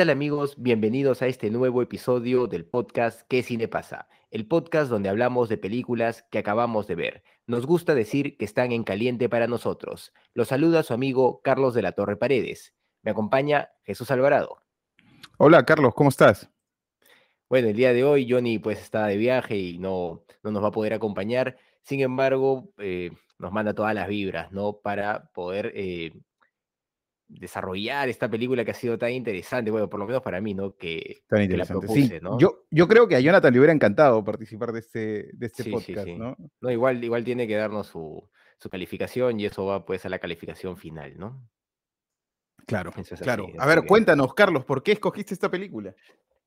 tal amigos? Bienvenidos a este nuevo episodio del podcast ¿Qué cine pasa? El podcast donde hablamos de películas que acabamos de ver. Nos gusta decir que están en caliente para nosotros. Los saluda su amigo Carlos de la Torre Paredes. Me acompaña Jesús Alvarado. Hola Carlos, ¿cómo estás? Bueno, el día de hoy Johnny pues está de viaje y no, no nos va a poder acompañar. Sin embargo, eh, nos manda todas las vibras, ¿no? Para poder eh, desarrollar esta película que ha sido tan interesante, bueno, por lo menos para mí, ¿no? Que, Tan que la interesante. propuse, Sí, ¿no? yo, yo creo que a Jonathan le hubiera encantado participar de este, de este Sí, podcast, sí. ¿no? No, igual, igual tiene que darnos su, su calificación y eso va pues a la calificación final, ¿no? Claro, es claro. A ver, que- cuéntanos, Carlos, ¿por qué escogiste esta película?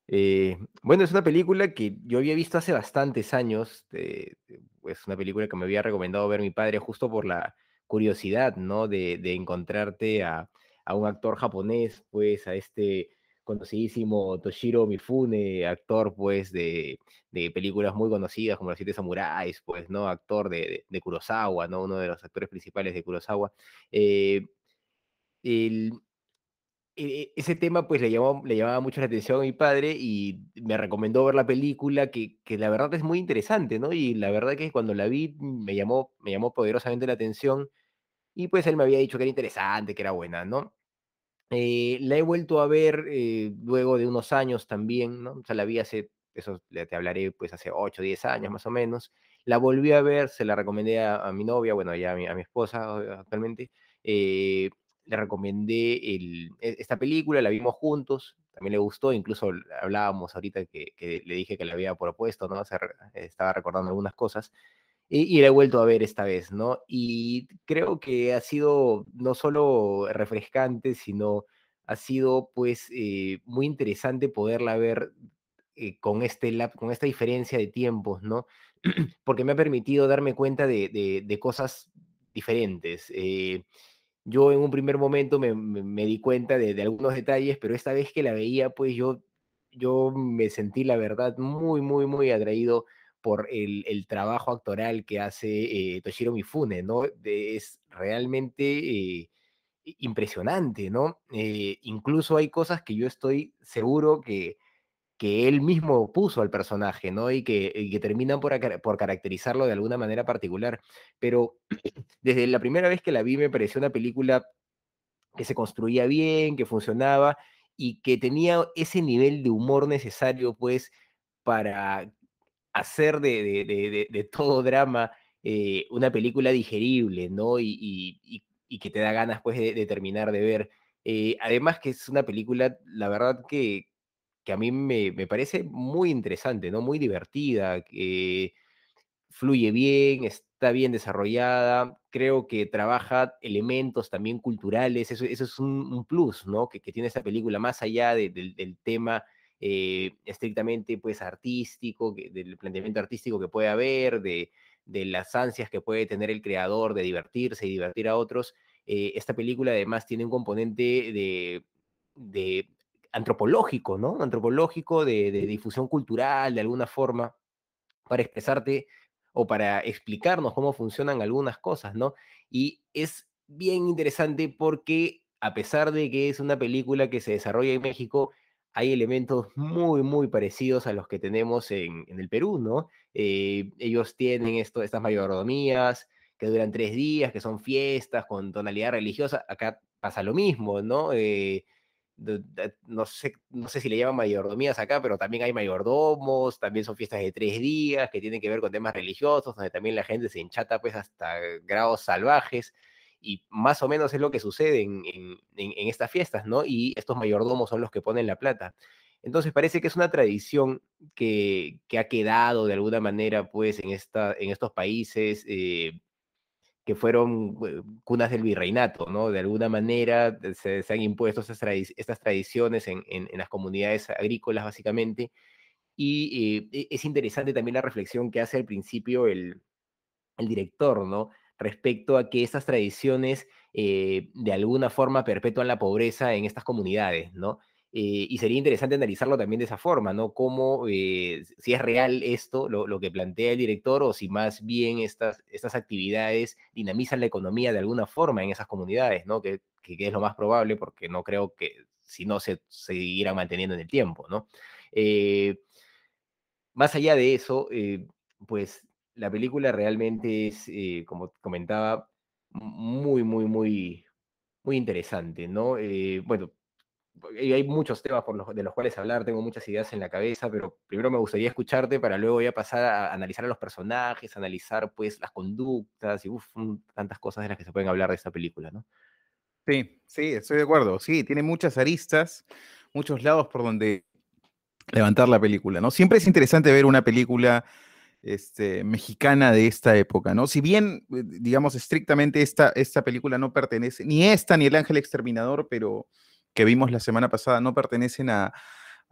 Eh, bueno, es una película que yo había visto hace bastantes años. eh, es una película que me había recomendado ver mi padre justo por la curiosidad, ¿no? De, de encontrarte a, a un actor japonés, pues, a este conocidísimo Toshiro Mifune, actor, pues, de, de películas muy conocidas como Los Siete Samuráis, pues, ¿no? Actor de, de, Kurosawa, ¿no? Uno de los actores principales de Kurosawa. Eh, el, e- ese tema pues le llamó, le llamaba mucho la atención a mi padre y me recomendó ver la película que, que la verdad es muy interesante, ¿no? Y la verdad que cuando la vi me llamó, me llamó poderosamente la atención y pues él me había dicho que era interesante, que era buena, ¿no? Eh, la he vuelto a ver eh, luego de unos años también, ¿no? O sea, la vi hace, eso te hablaré pues hace 8 o 10 años más o menos. La volví a ver, se la recomendé a, a mi novia, bueno, ya a mi, a mi esposa actualmente. eh, le recomendé el- e- esta película, la vimos juntos, también le gustó, incluso hablábamos ahorita que, que le dije que le había propuesto, ¿no? Se estaba recordando algunas cosas. Y, y la he vuelto a ver esta vez, ¿no? Y creo que ha sido no solo refrescante, sino ha sido pues eh, muy interesante poderla ver eh, con, este, con esta diferencia de tiempos, ¿no? Porque me ha permitido darme cuenta de, de- de cosas diferentes. Eh, yo en un primer momento me, me- me di cuenta de, de algunos detalles, pero esta vez que la veía, pues yo, yo me sentí, la verdad, muy, muy, muy atraído por el, el trabajo actoral que hace eh, Toshiro Mifune, ¿no? De- es realmente eh, impresionante, ¿no? Eh, incluso hay cosas que yo estoy seguro que, que él mismo puso al personaje, ¿no? Y que, y que terminan por, por caracterizarlo de alguna manera particular. Pero desde la primera vez que la vi me pareció una película que se construía bien, que funcionaba y que tenía ese nivel de humor necesario, pues, para hacer de, todo drama eh, una película digerible, ¿no? Y, que te da ganas, pues, de, terminar de ver. Eh, además que es una película, la verdad que, a mí me, parece muy interesante, ¿no? Muy divertida, que fluye bien, está bien desarrollada, creo que trabaja elementos también culturales, eso, es un, plus, ¿no? Que, tiene esta película, más allá de- del, del tema eh, estrictamente, pues, artístico, que- del planteamiento artístico que puede haber, de, de las ansias que puede tener el creador de divertirse y divertir a otros, eh, esta película además tiene un componente de, de antropológico, ¿no? Antropológico, de, de difusión cultural, de alguna forma, para expresarte o para explicarnos cómo funcionan algunas cosas, ¿no? Y es bien interesante porque a pesar de que es una película que se desarrolla en México, hay elementos muy, muy parecidos a los que tenemos en, en el Perú, ¿no? Eh, ellos tienen esto, estas mayordomías que duran tres días, que son fiestas con tonalidad religiosa. Acá pasa lo mismo, ¿no? Eh, no sé, no sé si le llaman mayordomías acá, pero también hay mayordomos, también son fiestas de tres días que tienen que ver con temas religiosos, donde también la gente se enchata pues hasta grados salvajes, y más o menos es lo que sucede en, en- en- en estas fiestas, ¿no? Y estos mayordomos son los que ponen la plata. Entonces parece que es una tradición que, que ha quedado de alguna manera pues en, esta, en estos países. eh, que fueron eh, cunas del virreinato, ¿no? De alguna manera se, han impuesto estas, tradiciones en, las comunidades agrícolas, básicamente. Y e, es interesante también la reflexión que hace al principio el, el director, ¿no? Respecto a que estas tradiciones de alguna forma perpetúan la pobreza en estas comunidades, ¿no? Eh, y sería interesante analizarlo también de esa forma, ¿no? Cómo, eh, si es real esto, lo, que plantea el director, o si más bien estas, estas actividades dinamizan la economía de alguna forma en esas comunidades, ¿no? Que, que, es lo más probable, porque no creo que si no se seguirán manteniendo en el tiempo, ¿no? Eh, más allá de eso, pues la película realmente es, como comentaba, muy, muy, muy, muy interesante, ¿no? bueno, hay muchos temas por los, de los cuales hablar, tengo muchas ideas en la cabeza, pero primero me gustaría escucharte para luego ya pasar a analizar a los personajes, analizar pues las conductas y tantas cosas de las que se pueden hablar de esta película, ¿no? Sí, sí, estoy de acuerdo. Sí, tiene muchas aristas, muchos lados por donde levantar la película, ¿no? Siempre es interesante ver una película este, mexicana de esta época, ¿no? Si bien, eh, digamos, estrictamente esta, esta película no pertenece, ni esta ni El Ángel Exterminador, pero que vimos la semana pasada no pertenecen a,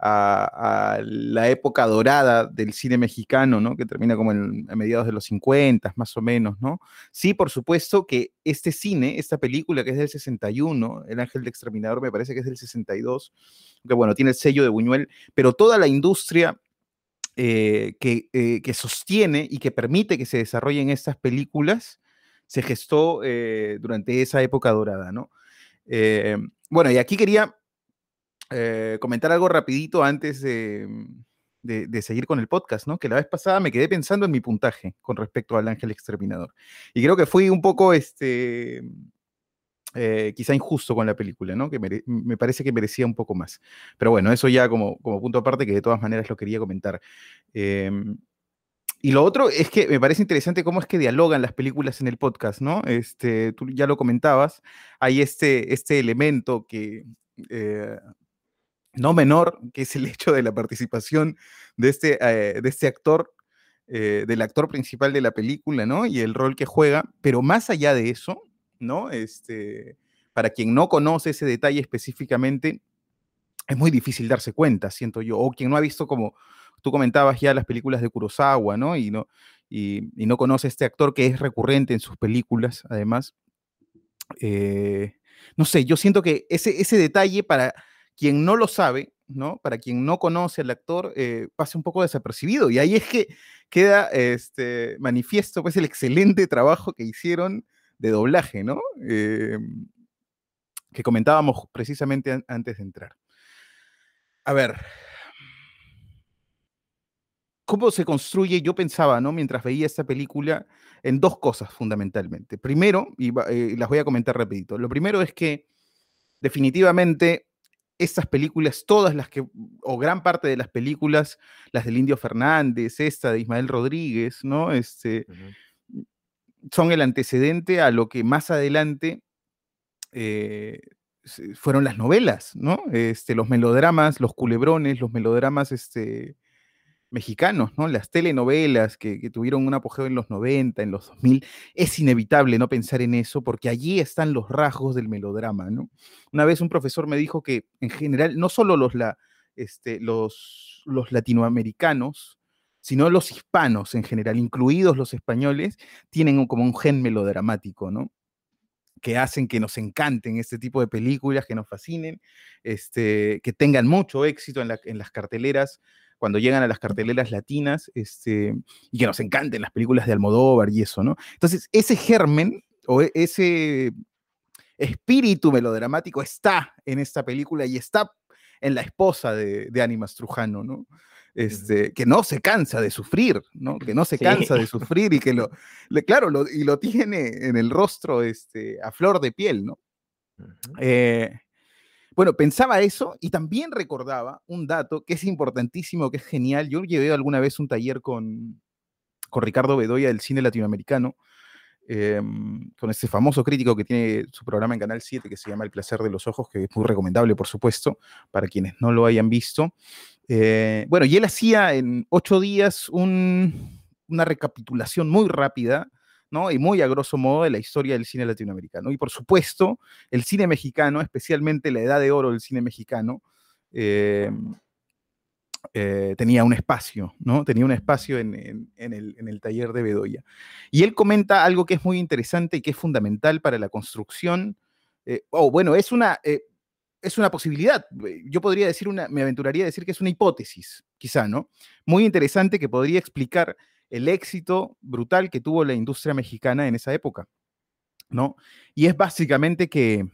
la época dorada del cine mexicano, ¿no? Que termina como en, a mediados de los 50, más o menos, ¿no? Sí, por supuesto que este cine, esta película que es del 61, El Ángel Exterminador me parece que es del 62, que bueno, tiene el sello de Buñuel, pero toda la industria eh, que, eh, que, sostiene y que permite que se desarrollen estas películas se gestó eh, durante esa época dorada, ¿no? Bueno, y aquí quería comentar algo rapidito antes mm, de, seguir con el podcast, ¿no? Que la vez pasada me quedé pensando en mi puntaje con respecto al Ángel Exterminador. Y creo que fui un poco, este, eh, quizá injusto con la película, ¿no? Que me parece que merecía un poco más. Pero bueno, eso ya como, como punto aparte, que de todas maneras lo quería comentar. Em, y lo otro es que me parece interesante cómo es que dialogan las películas en el podcast, ¿no? Este, tú ya lo comentabas, hay este, este elemento que, eh, no menor, que es el hecho de la participación de este, eh, de este actor, del actor principal de la película, ¿no? Y el rol que juega, pero más allá de eso, ¿no? Este, para quien no conoce ese detalle específicamente, es muy difícil darse cuenta, siento yo, o quien no ha visto como tú comentabas ya las películas de Kurosawa, ¿no? Y no, y, no conoce a este actor que es recurrente en sus películas, además. Eh, no sé, yo siento que ese, ese detalle para quien no lo sabe, ¿no? Para quien no conoce al actor, eh, pasa un poco desapercibido. Y ahí es que queda este, manifiesto pues, el excelente trabajo que hicieron de doblaje, ¿no? Eh, que comentábamos precisamente antes de entrar. A ver, cómo se construye, yo pensaba, ¿no? Mientras veía esta película, en dos cosas fundamentalmente. Primero, y eh, las voy a comentar rapidito. Lo primero es que definitivamente estas películas, todas las que, o gran parte de las películas, las del Indio Fernández, esta de Ismael Rodríguez, ¿no? Este, son el antecedente a lo que más adelante eh, fueron las novelas, ¿no? Este, los melodramas, los culebrones, los melodramas, este, mexicanos, ¿no? Las telenovelas que, tuvieron un apogeo en los 90, en los 2000, es inevitable no pensar en eso porque allí están los rasgos del melodrama, ¿no? Una vez un profesor me dijo que en general, no solo los, la, este, los, los latinoamericanos, sino los hispanos en general, incluidos los españoles, tienen como un gen melodramático, ¿no? que hacen que nos encanten este tipo de películas, que nos fascinen, este, que tengan mucho éxito en, las carteleras cuando llegan a las carteleras latinas, este, y que nos encanten las películas de Almodóvar y eso, ¿no? Entonces, ese germen o e, ese espíritu melodramático está en esta película y está en la esposa de, de Animas Trujano, ¿no? Este, que no se cansa de sufrir, ¿no? Que no se cansa de sufrir y que lo, claro, y lo tiene en el rostro este, a flor de piel, ¿no? Bueno, pensaba eso y también recordaba un dato que es importantísimo, que es genial. Yo llevé alguna vez un taller con, con Ricardo Bedoya del cine latinoamericano, em, con este famoso crítico que tiene su programa en Canal 7 que se llama El placer de los ojos, que es muy recomendable, por supuesto, para quienes no lo hayan visto. Eh, bueno, y él hacía en ocho días una recapitulación muy rápida ¿no? Y muy a grosso modo de la historia del cine latinoamericano. Y por supuesto, el cine mexicano, especialmente la edad de oro del cine mexicano, eh, eh, tenía un espacio, ¿no? Tenía un espacio en, el, taller de Bedoya. Y él comenta algo que es muy interesante y que es fundamental para la construcción, eh, o bueno, es una, es una posibilidad. Yo podría decir una, me aventuraría a decir que es una hipótesis, quizá, ¿no? Muy interesante que podría explicar el éxito brutal que tuvo la industria mexicana en esa época, ¿no? Y es básicamente que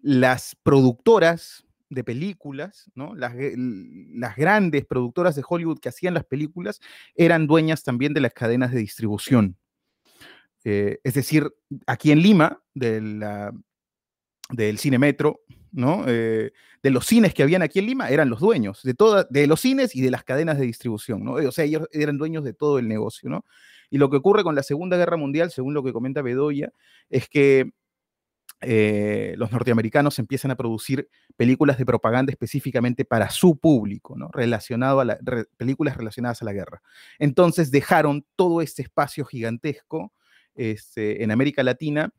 las productoras de películas, ¿no? Las, grandes productoras de Hollywood que hacían las películas eran dueñas también de las cadenas de distribución. Eh, es decir, aquí en Lima, de del cine metro, ¿no? Eh, de los cines que habían aquí en Lima, eran los dueños de, de los cines y de las cadenas de distribución, ¿no? O sea, ellos eran dueños de todo el negocio, ¿no? Y lo que ocurre con la Segunda Guerra Mundial, según lo que comenta Bedoya, es que eh, los norteamericanos empiezan a producir películas de propaganda específicamente para su público, ¿no? Relacionado a películas relacionadas a la guerra. Entonces dejaron todo este espacio gigantesco este, en América Latina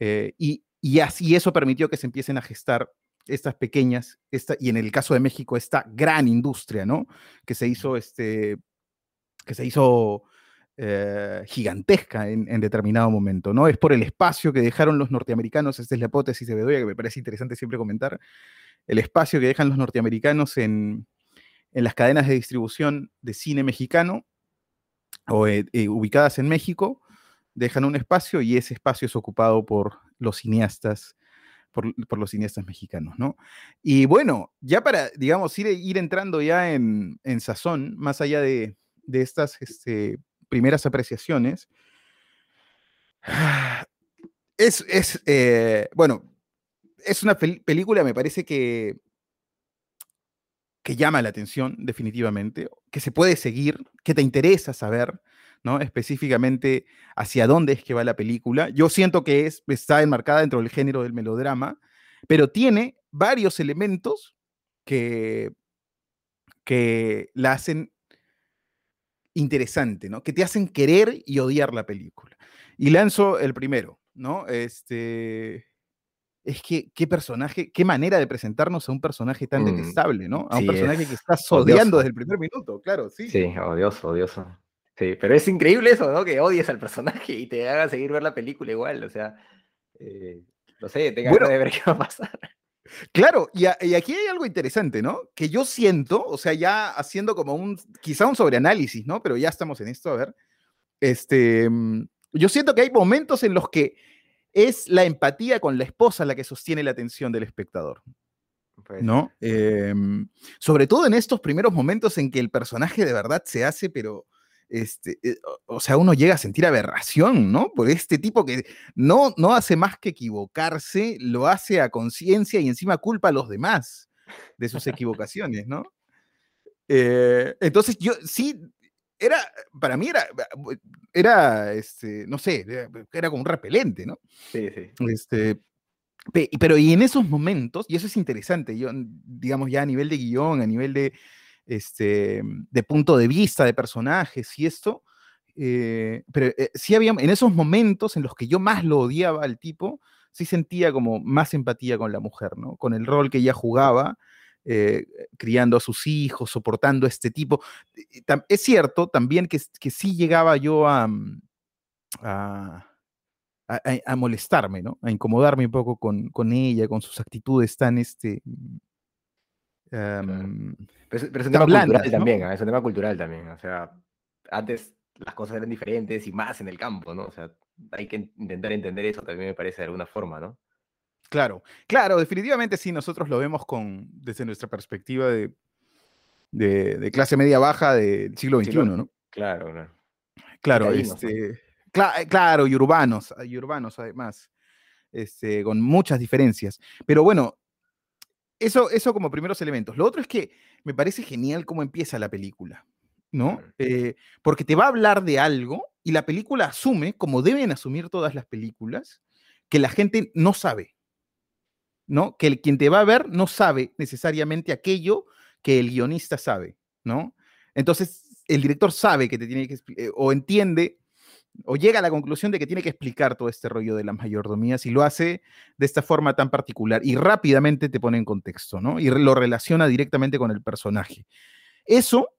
eh, y, así eso permitió que se empiecen a gestar estas pequeñas, esta, y en el caso de México, esta gran industria, ¿no? Que se hizo, este, que se hizo eh, gigantesca en, determinado momento, ¿no? Es por el espacio que dejaron los norteamericanos, esta es la hipótesis de Bedoya que me parece interesante siempre comentar, el espacio que dejan los norteamericanos en, las cadenas de distribución de cine mexicano o eh, eh, ubicadas en México, dejan un espacio y ese espacio es ocupado por los cineastas, por, los cineastas mexicanos, ¿no? Y bueno, ya para, digamos, ir, entrando ya en, sazón, más allá de, de estas este, primeras apreciaciones. Es, eh, bueno, es una película, me parece que, que llama la atención, definitivamente, que se puede seguir, que te interesa saber, ¿no? Específicamente hacia dónde es que va la película. Yo siento que es, está enmarcada dentro del género del melodrama, pero tiene varios elementos que, que la hacen interesante, ¿no? Que te hacen querer y odiar la película. Y lanzo el primero, ¿no? Este, es que qué personaje, qué manera de presentarnos a un personaje tan mm, detestable, ¿no? A un personaje que estás odiando desde el primer minuto, claro, sí. Sí, odioso, odioso. Sí, pero es increíble eso, ¿no? Que odies al personaje y te haga seguir ver la película igual, o sea, eh, no sé, tenga bueno, de ver qué va a pasar. Claro, y, aquí hay algo interesante, ¿no? Que yo siento, o sea, ya haciendo como un, quizá un sobreanálisis, ¿no? Pero ya estamos en esto, a ver. Este, mm, yo siento que hay momentos en los que es la empatía con la esposa la que sostiene la atención del espectador. ¿No? Em, sobre todo en estos primeros momentos en que el personaje de verdad se hace, pero este, eh, o sea, uno llega a sentir aberración, ¿no? Por este tipo que no, no hace más que equivocarse, lo hace a conciencia y encima culpa a los demás de sus equivocaciones, ¿no? Eh, entonces yo sí, era, para mí era, era, este, no sé, era como un repelente, ¿no? Sí, sí. Este, pero y en esos momentos, y eso es interesante, yo, digamos ya a nivel de guion, a nivel de, este, de punto de vista de personajes y esto, eh, pero eh, sí había, en esos momentos en los que yo más lo odiaba al tipo, sí sentía como más empatía con la mujer, ¿no? Con el rol que ella jugaba, eh, criando a sus hijos, soportando a este tipo. Es cierto también que, que sí llegaba yo a, mm, a, a, molestarme, ¿no? A incomodarme un poco con, con, ella, con sus actitudes tan, este, Em, pero, es un tema cultural también, ¿ah? es un tema cultural también. O sea, antes las cosas eran diferentes y más en el campo, ¿no? O sea, hay que intentar entender eso también me parece de alguna forma, ¿no? Claro, claro, definitivamente sí, nosotros lo vemos con, desde nuestra perspectiva de, de, clase media baja del siglo XXI, ¿no? Claro, claro. Claro, este, claro, y urbanos, y urbanos además, este, con muchas diferencias. Pero bueno, eso, eso como primeros elementos. Lo otro es que me parece genial cómo empieza la película, ¿no? Eh, porque te va a hablar de algo y la película asume, como deben asumir todas las películas, que la gente no sabe, ¿no? Que el, quien te va a ver no sabe necesariamente aquello que el guionista sabe, ¿no? Entonces, el director sabe que te tiene que eh, o entiende o llega a la conclusión de que tiene que explicar todo este rollo de las mayordomías y lo hace de esta forma tan particular y rápidamente te pone en contexto, ¿no? Y lo relaciona directamente con el personaje. Eso,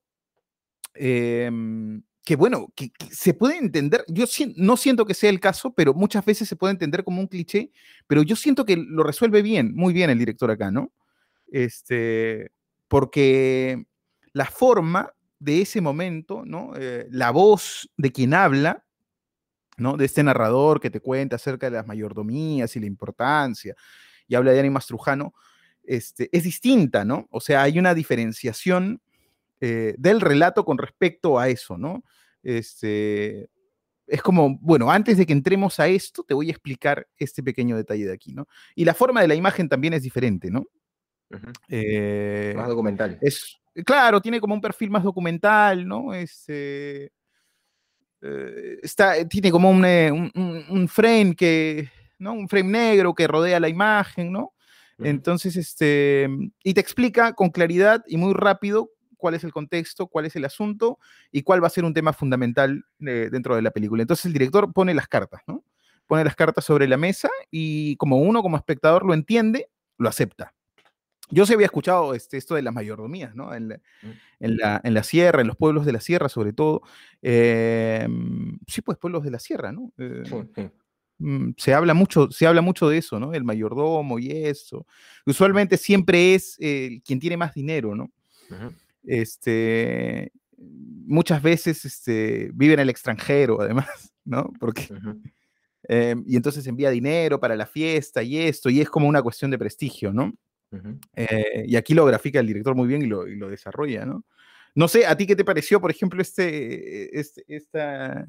em, que bueno, que, se puede entender, yo no siento que sea el caso, pero muchas veces se puede entender como un cliché, pero yo siento que lo resuelve bien, muy bien el director acá, ¿no? Este, porque la forma de ese momento, ¿no? Eh, la voz de quien habla, ¿no? De este narrador que te cuenta acerca de las mayordomías y la importancia, y habla de Animas Trujano, este, es distinta, ¿no? O sea, hay una diferenciación eh, del relato con respecto a eso, ¿no? Este, es como, bueno, antes de que entremos a esto, te voy a explicar este pequeño detalle de aquí, ¿no? Y la forma de la imagen también es diferente, ¿no? Eh, Más documental. es, claro, tiene como un perfil más documental, ¿no? Este, eh, está, tiene como un, eh, un- un- frame que, ¿no? Un frame negro que rodea la imagen, ¿no? Entonces, este, y te explica con claridad y muy rápido cuál es el contexto, cuál es el asunto y cuál va a ser un tema fundamental eh, dentro de la película. Entonces el director pone las cartas, ¿no? Pone las cartas sobre la mesa y como uno como espectador lo entiende, lo acepta. Yo sí había escuchado este, esto de las mayordomías, ¿no? En la, Mm. en la, en la sierra, en los pueblos de la sierra sobre todo. Eh, sí, pues pueblos de la sierra, ¿no? Eh, Sí, sí. mm, se habla mucho, se habla mucho de eso, ¿no? El mayordomo y eso. Usualmente siempre es eh, quien tiene más dinero, ¿no? Este, muchas veces este, vive en el extranjero, además, ¿no? Porque, eh, y entonces envía dinero para la fiesta y esto, y es como una cuestión de prestigio, ¿no? Eh, y aquí lo grafica el director muy bien y lo, y lo desarrolla, ¿no? No sé, ¿a ti qué te pareció, por ejemplo, este, este- esta,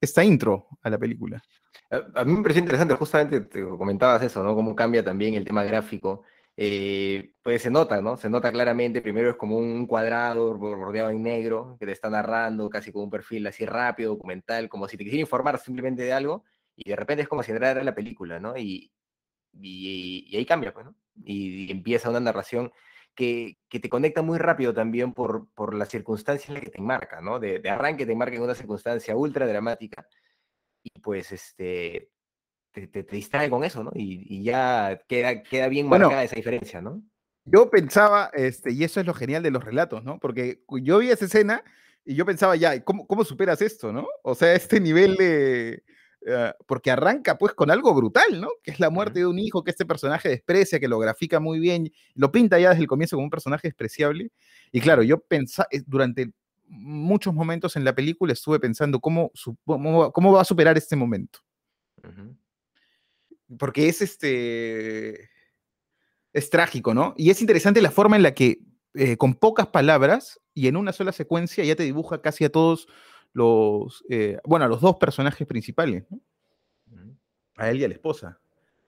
esta intro a la película? A, mí me pareció interesante, justamente te comentabas eso, ¿no? Cómo cambia también el tema gráfico. Eh, pues se nota, ¿no? Se nota claramente, primero es como un cuadrado rodeado en negro que te está narrando casi con un perfil así rápido, documental, como si te quisiera informar simplemente de algo, y de repente es como si entrara en la película, ¿no? Y, y, y ahí cambia, pues, ¿no? Y, empieza una narración que, que te conecta muy rápido también por, por la circunstancia en la que te enmarca, ¿no? De, de arranque te enmarca en una circunstancia ultra dramática y pues este te, te- te distrae con eso, ¿no? Y, y ya queda, queda bien Bueno. marcada esa diferencia, ¿no? Yo pensaba, este, y eso es lo genial de los relatos, ¿no? Porque yo vi esa escena y yo pensaba, ya, ¿cómo, cómo superas esto, no? O sea, este nivel de... eh, porque arranca pues con algo brutal, ¿no? Que es la muerte de un hijo que este personaje desprecia, que lo grafica muy bien, lo pinta ya desde el comienzo como un personaje despreciable. Y claro, yo pensaba, durante muchos momentos en la película estuve pensando cómo, cómo, va- cómo va a superar este momento. Ujú. Porque es este es trágico, ¿no? Y es interesante la forma en la que eh, con pocas palabras y en una sola secuencia ya te dibuja casi a todos los, eh, bueno, a los dos personajes principales, ¿no? A él y a la esposa,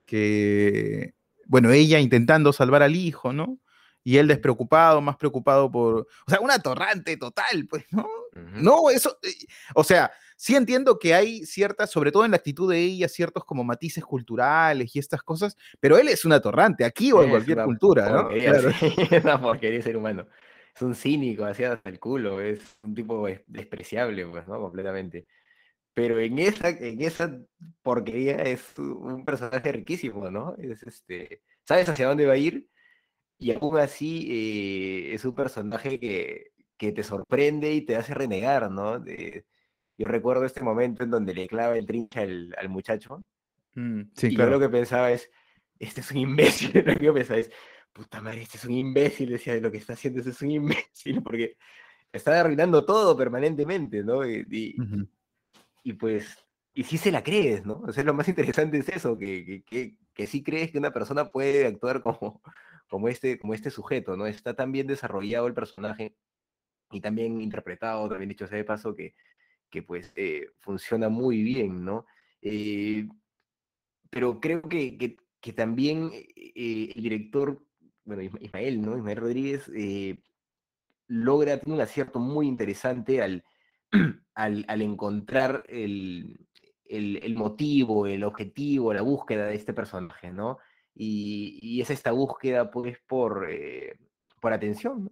que, bueno, ella intentando salvar al hijo, ¿no? Y él despreocupado, más preocupado por, o sea, un atorrante total, pues, ¿no? No, eso, eh, o sea, sí entiendo que hay ciertas, sobre todo en la actitud de ella, ciertos como matices culturales y estas cosas, pero él es un atorrante, aquí o en cualquier cultura, ¿no? Claro. sí, es una porquería de ser humano. Es un cínico, así hasta el culo, es un tipo des- despreciable, pues, ¿no? Completamente. Pero en esa, en esa porquería es un personaje riquísimo, ¿no? Es este, sabes hacia dónde va a ir y aún así eh, es un personaje que, que te sorprende y te hace renegar, ¿no? De- yo recuerdo este momento en donde le clava el trincha al, al muchacho Mm, sí, y claro. yo lo que pensaba es, este es un imbécil, lo que yo pensaba es, puta madre, este es un imbécil, decía, lo que está haciendo este es un imbécil, porque está arruinando todo permanentemente, ¿no? Y, y- Ujú. y pues, y sí se la crees, ¿no? O sea, lo más interesante es eso, que, que, que, que sí crees que una persona puede actuar como, como, este, como este sujeto, ¿no? Está tan bien desarrollado el personaje y también interpretado, también dicho sea de paso, que, que pues eh, funciona muy bien, ¿no? Eh, pero creo que, que, que también eh, el director, bueno, Isma- Ismael, ¿no? Ismael Rodríguez, eh, logra, tiene un acierto muy interesante al, al, al encontrar el, el, el motivo, el objetivo, la búsqueda de este personaje, ¿no? Y, y es esta búsqueda, pues, por, eh, por atención,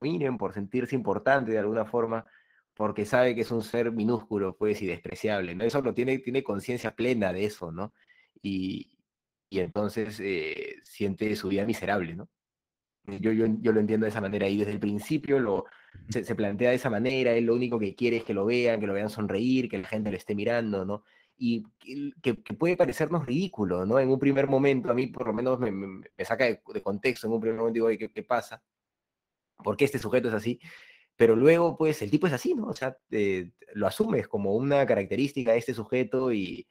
miren, por sentirse importante de alguna forma, porque sabe que es un ser minúsculo, pues, y despreciable, ¿no? Eso lo tiene, tiene conciencia plena de eso, ¿no? Y, y entonces eh, siente su vida miserable, ¿no? Yo, yo, yo, lo entiendo de esa manera y desde el principio lo, se, se, plantea de esa manera, él lo único que quiere es que lo vean, que lo vean sonreír, que la gente lo esté mirando, ¿no? Y que, que puede parecernos ridículo, ¿no? En un primer momento, a mí por lo menos me, me, me saca de, de, contexto, en un primer momento digo, ¿qué, ¿qué pasa? ¿Por qué este sujeto es así? Pero luego, pues, el tipo es así, ¿no? O sea, eh, lo asumes como una característica de este sujeto y,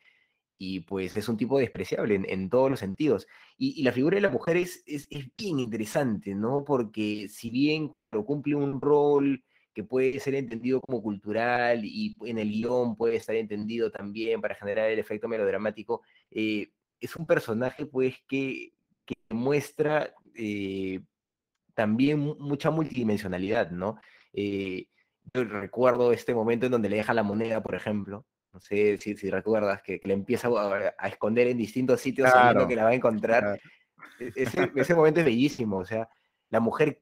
y pues es un tipo despreciable en, en todos los sentidos. Y, la figura de la mujer es, es, es, bien interesante, ¿no? Porque si bien cumple un rol que puede ser entendido como cultural y en el guion puede estar entendido también para generar el efecto melodramático, eh, es un personaje pues que, que muestra eh, también mucha multidimensionalidad, ¿no? Eh, yo recuerdo este momento en donde le deja la moneda, por ejemplo, no sé si, si recuerdas, que, que, le empieza a, a, esconder en distintos sitios claro, sabiendo que la va a encontrar. Claro. E, ese, ese, momento es bellísimo, o sea, la mujer,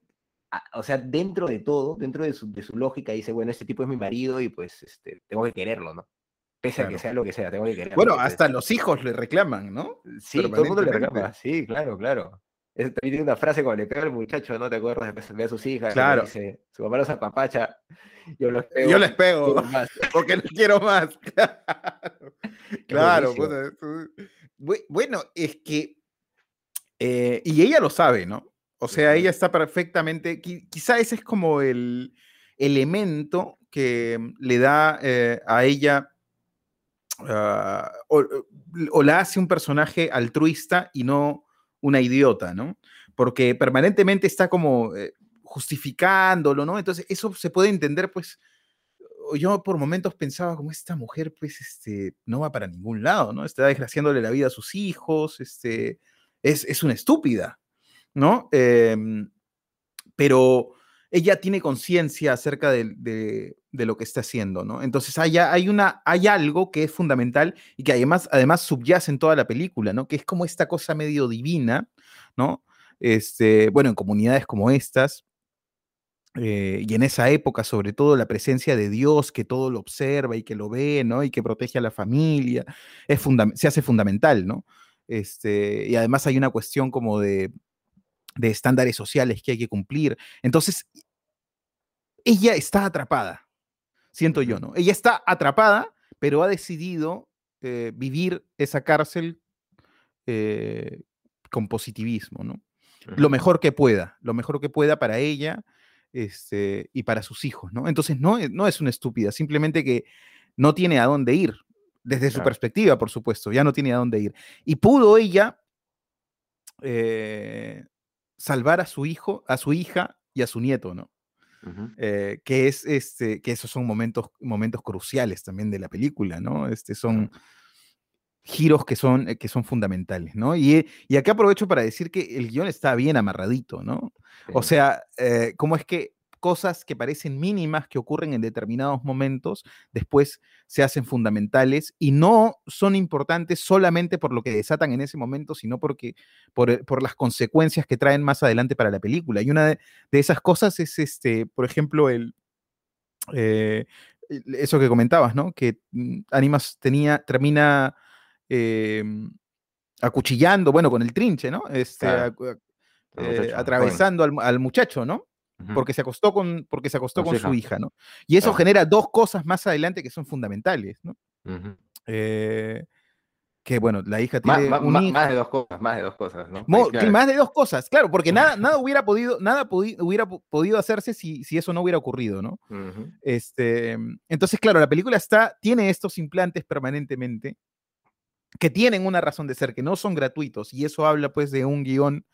o sea, dentro de todo, dentro de su, de su, lógica, dice, bueno, este tipo es mi marido y pues este, tengo que quererlo, ¿no? Pese claro. a que sea lo que sea, tengo que quererlo. Bueno, hasta los hijos le reclaman, ¿no? Sí, todo el mundo le reclama, sí, claro, claro. Es, también tiene una frase cuando le pega al muchacho, ¿no te acuerdas? Ve a sus hijas, claro. dice, su mamá los apapacha, yo los pego. Yo les pego, porque no quiero más. claro, pues, bueno, es que, eh, y ella lo sabe, ¿no? O sea, ella está perfectamente, quizá ese es como el elemento que le da eh, a ella, uh, o, o la hace un personaje altruista y no una idiota, ¿no? Porque permanentemente está como eh, justificándolo, ¿no? Entonces, eso se puede entender, pues, yo por momentos pensaba como esta mujer, pues, este, no va para ningún lado, ¿no? Está desgraciándole la vida a sus hijos, este, es, es una estúpida, ¿no? Eh, pero ella tiene conciencia acerca de, de, lo que está haciendo, ¿no? Entonces hay, hay, una, hay algo que es fundamental y que además, además subyace en toda la película, ¿no? Que es como esta cosa medio divina, ¿no? Este, bueno, en comunidades como estas, eh, y en esa época, sobre todo, la presencia de Dios que todo lo observa y que lo ve, ¿no? Y que protege a la familia, es se hace fundamental, ¿no? Este, y además hay una cuestión como de, de estándares sociales que hay que cumplir. Entonces, ella está atrapada, siento yo, ¿no? Ella está atrapada, pero ha decidido eh, vivir esa cárcel eh, con positivismo, ¿no? Lo mejor que pueda, lo mejor que pueda para ella este, y para sus hijos, ¿no? Entonces, no, no es una estúpida, simplemente que no tiene a dónde ir, desde su perspectiva, por supuesto, ya no tiene a dónde ir. Y pudo ella eh, salvar a su hijo, a su hija y a su nieto, ¿no? Uh -huh. eh, que es este, que esos son momentos, momentos cruciales también de la película, ¿no? Este son giros que son, que son fundamentales, ¿no? Y, y, acá aprovecho para decir que el guion está bien amarradito, ¿no? Sí. O sea, eh, ¿cómo es que cosas que parecen mínimas que ocurren en determinados momentos, después se hacen fundamentales y no son importantes solamente por lo que desatan en ese momento, sino porque, por, por las consecuencias que traen más adelante para la película. Y una de, de esas cosas es, este, por ejemplo, el, eh, eso que comentabas, ¿no? Que mm, Animas tenía, termina eh, acuchillando, bueno, con el trinche, ¿no? Este, claro. eh, atravesando al, al, muchacho, ¿no? Porque se acostó con, porque se acostó con, con su hija, ¿no? Y eso claro. genera dos cosas más adelante que son fundamentales, ¿no? Uh -huh. eh, que bueno, la hija tiene más, un más, hijo. más, de dos cosas, más de dos cosas, ¿no? Mo, claro. Más de dos cosas, claro, porque nada, nada hubiera podido, nada hubiera podido hacerse si, si, eso no hubiera ocurrido, ¿no? Uh -huh. este, entonces, claro, la película está, tiene estos implantes permanentemente que tienen una razón de ser, que no son gratuitos, y eso habla pues de un guion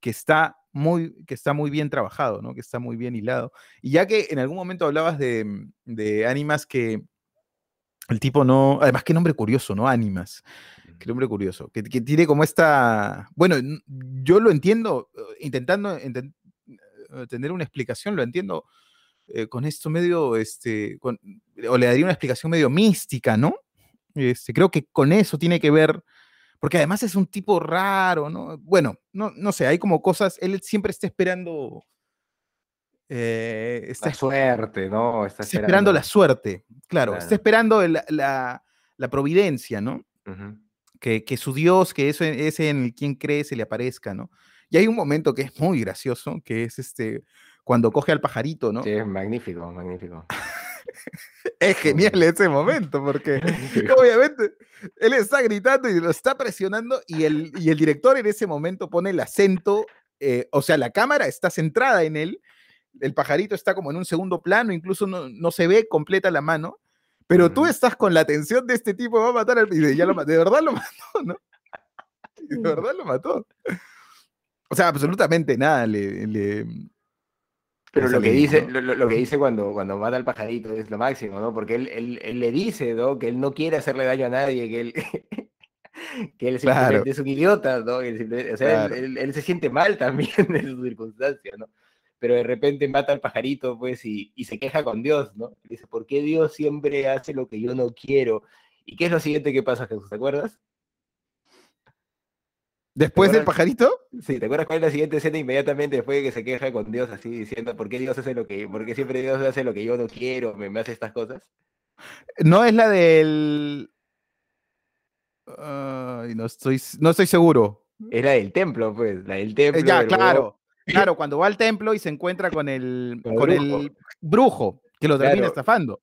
que está muy, que está muy bien trabajado, ¿no? Que está muy bien hilado. Y ya que en algún momento hablabas de, de Animas que el tipo no, además qué nombre curioso, ¿no? Animas, qué nombre curioso, que, que tiene como esta, bueno, yo lo entiendo, eh, intentando intent, eh, tener una explicación, lo entiendo eh, con esto medio, este, con, o le daría una explicación medio mística, ¿no? Este, creo que con eso tiene que ver porque además es un tipo raro, ¿no? Bueno, no, no sé, hay como cosas, él siempre está esperando, eh, está La suerte, ¿no? Está está esperando la suerte, claro, Claro. está esperando el- la, la providencia, ¿no? Que, que su Dios, que eso es en el quien cree, se le aparezca, ¿no? Y hay un momento que es muy gracioso, que es este, cuando coge al pajarito, ¿no? Sí, es magnífico, magnífico. Es genial ese momento, porque obviamente él está gritando y lo está presionando y el, y el director en ese momento pone el acento, eh, o sea, la cámara está centrada en él, el pajarito está como en un segundo plano, incluso no, no se ve completa la mano, pero tú estás con la atención de este tipo, va a matar al... Y de, ya lo de verdad lo mató, ¿no? De verdad lo mató. O sea, absolutamente nada le... le- Pero lo que dice, ¿no? lo, que dice cuando, cuando mata al pajarito es lo máximo, ¿no? Porque él, él, él le dice, ¿no? Que él no quiere hacerle daño a nadie, que él, que él Claro. simplemente es un idiota, ¿no? Él o sea, él- Claro. él, él se siente mal también en sus circunstancias, ¿no? Pero de repente mata al pajarito, pues, y, y se queja con Dios, ¿no? Dice, ¿por qué Dios siempre hace lo que yo no quiero? ¿Y qué es lo siguiente que pasa, Jesús? ¿Te acuerdas? Después del pajarito, Sí, ¿te acuerdas cuál es la siguiente escena inmediatamente después de que se queja con Dios así diciendo, ¿por qué Dios hace lo que, por qué siempre Dios hace lo que yo no quiero, me, me hace estas cosas? no es la del... Ay, no estoy, no estoy seguro. Es la del templo, pues, la del Eh, templo. ya, del claro. Claro, cuando va al templo y se encuentra con el, Con el brujo. el brujo que lo termina Claro. estafando.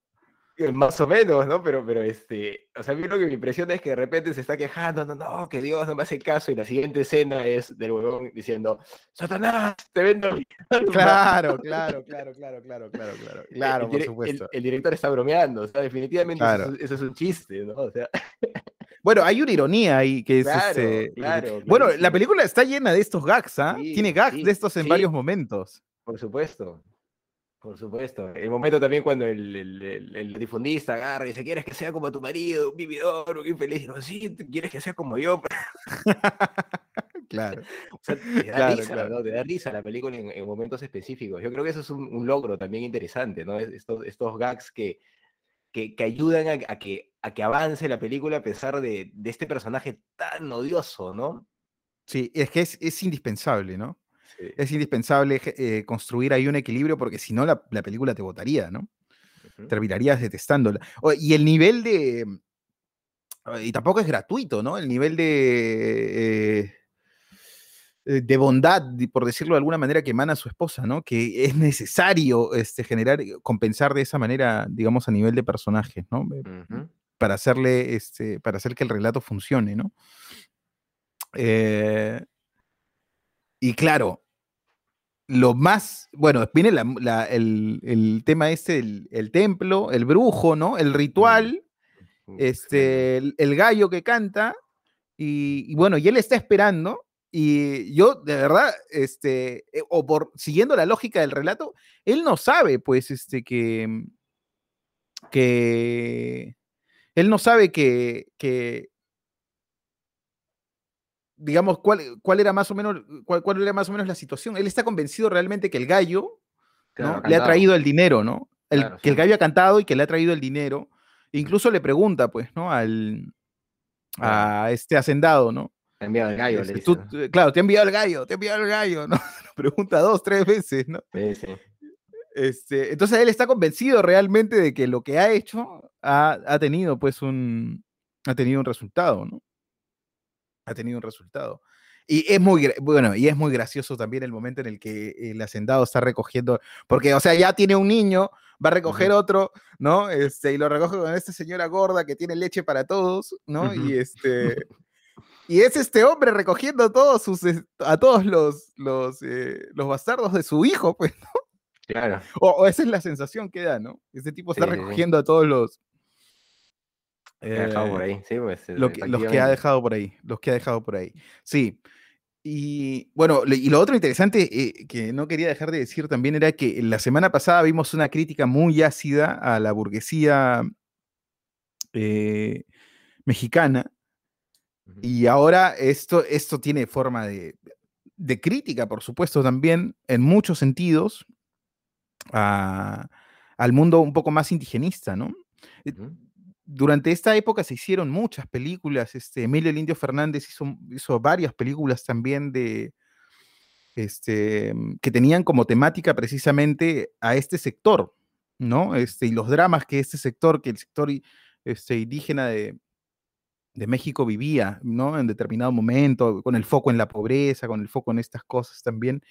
Eh, Más o menos, ¿no? Pero, pero este, o sea, a mí lo que me impresiona es que de repente se está quejando, no, no, que Dios no me hace caso, y la siguiente escena es del huevón diciendo, Satanás, te vendo mi alma". Claro, claro, claro, claro, claro, claro, claro. Claro, por supuesto. El, el director está bromeando, o sea, definitivamente eso, Claro. es- eso es un chiste, ¿no? O sea, Bueno, hay una ironía ahí que es Claro, este. claro, Bueno, la película está llena de estos gags, ¿ah? Sí, Tiene gags sí, de estos en sí. varios momentos. Por supuesto. Por supuesto. El momento también cuando el, el, el- el difundista agarra y dice, ¿quieres que sea como tu marido, un vividor, un infeliz? Digo, sí, ¿tú ¿quieres que sea como yo? Claro. O sea, te da Claro, risa, claro. ¿no? Te da risa la película en, en momentos específicos. Yo creo que eso es un, un logro también interesante, ¿no? Es- Estos, estos gags que, que, que ayudan a, a que, a que avance la película a pesar de, de este personaje tan odioso, ¿no? Sí, es que es, es indispensable, ¿no? Sí. Es indispensable eh, construir ahí un equilibrio porque si no la, la película te botaría, ¿no? Ujú. terminarías detestándola. O- y el nivel de... Y tampoco es gratuito, ¿no? El nivel de... eh, eh, de bondad, por decirlo de alguna manera, que emana su esposa, ¿no? Que es necesario este, generar, compensar de esa manera, digamos, a nivel de personaje, ¿no? Para hacerle, este, para hacer que el relato funcione, ¿no? Eh, y claro, lo más, bueno, viene la- la- el, el tema este, el, el templo, el brujo, ¿no? El ritual, este, el, el gallo que canta, y, y bueno, y él está esperando, y yo, de verdad, este, eh, o por siguiendo la lógica del relato, él no sabe, pues, este, que, que, él no sabe que, que digamos, cuál, cuál era más o menos, cuál, cuál era más o menos la situación. Él está convencido realmente que el gallo, Claro, ¿no? Le ha traído el dinero, ¿no? El- Claro, que el gallo ha cantado y que le ha traído el dinero. Incluso le pregunta, pues, ¿no? Al, a este hacendado, ¿no? Te ha enviado el gallo, le dice, tú- ¿no? tú- claro, te ha enviado el gallo, te ha enviado el gallo, ¿no? Pregunta dos, tres veces, ¿no? Sí, sí. Este, entonces él está convencido realmente de que lo que ha hecho ha, ha tenido, pues, un, ha tenido un resultado, ¿no? Ha tenido un resultado. Y es muy, bueno, y es muy gracioso también el momento en el que el hacendado está recogiendo, porque, o sea, ya tiene un niño, va a recoger otro, ¿no? Este, y lo recoge con esta señora gorda que tiene leche para todos, ¿no? Y este, y es este hombre recogiendo todos sus, a todos los, los, eh, los bastardos de su hijo, pues, Claro. o, o esa es la sensación que da, ¿no? Este tipo está Sí, sí, sí. recogiendo a todos los... que ha dejado por eh, ahí, sí, pues. lo que- los que ha dejado por ahí, los que ha dejado por ahí. Sí. Y bueno, y lo otro interesante eh, que no quería dejar de decir también era que la semana pasada vimos una crítica muy ácida a la burguesía eh, mexicana y ahora esto, esto tiene forma de, de crítica, por supuesto, también en muchos sentidos a- al mundo un poco más indigenista, ¿no? Durante esta época se hicieron muchas películas. Este, Emilio el Indio Fernández hizo, hizo varias películas también de, este, que tenían como temática precisamente a este sector, ¿no? Este, y los dramas que este sector, que el sector este, indígena de, de México vivía, ¿no? En determinado momento, con el foco en la pobreza, con el foco en estas cosas también.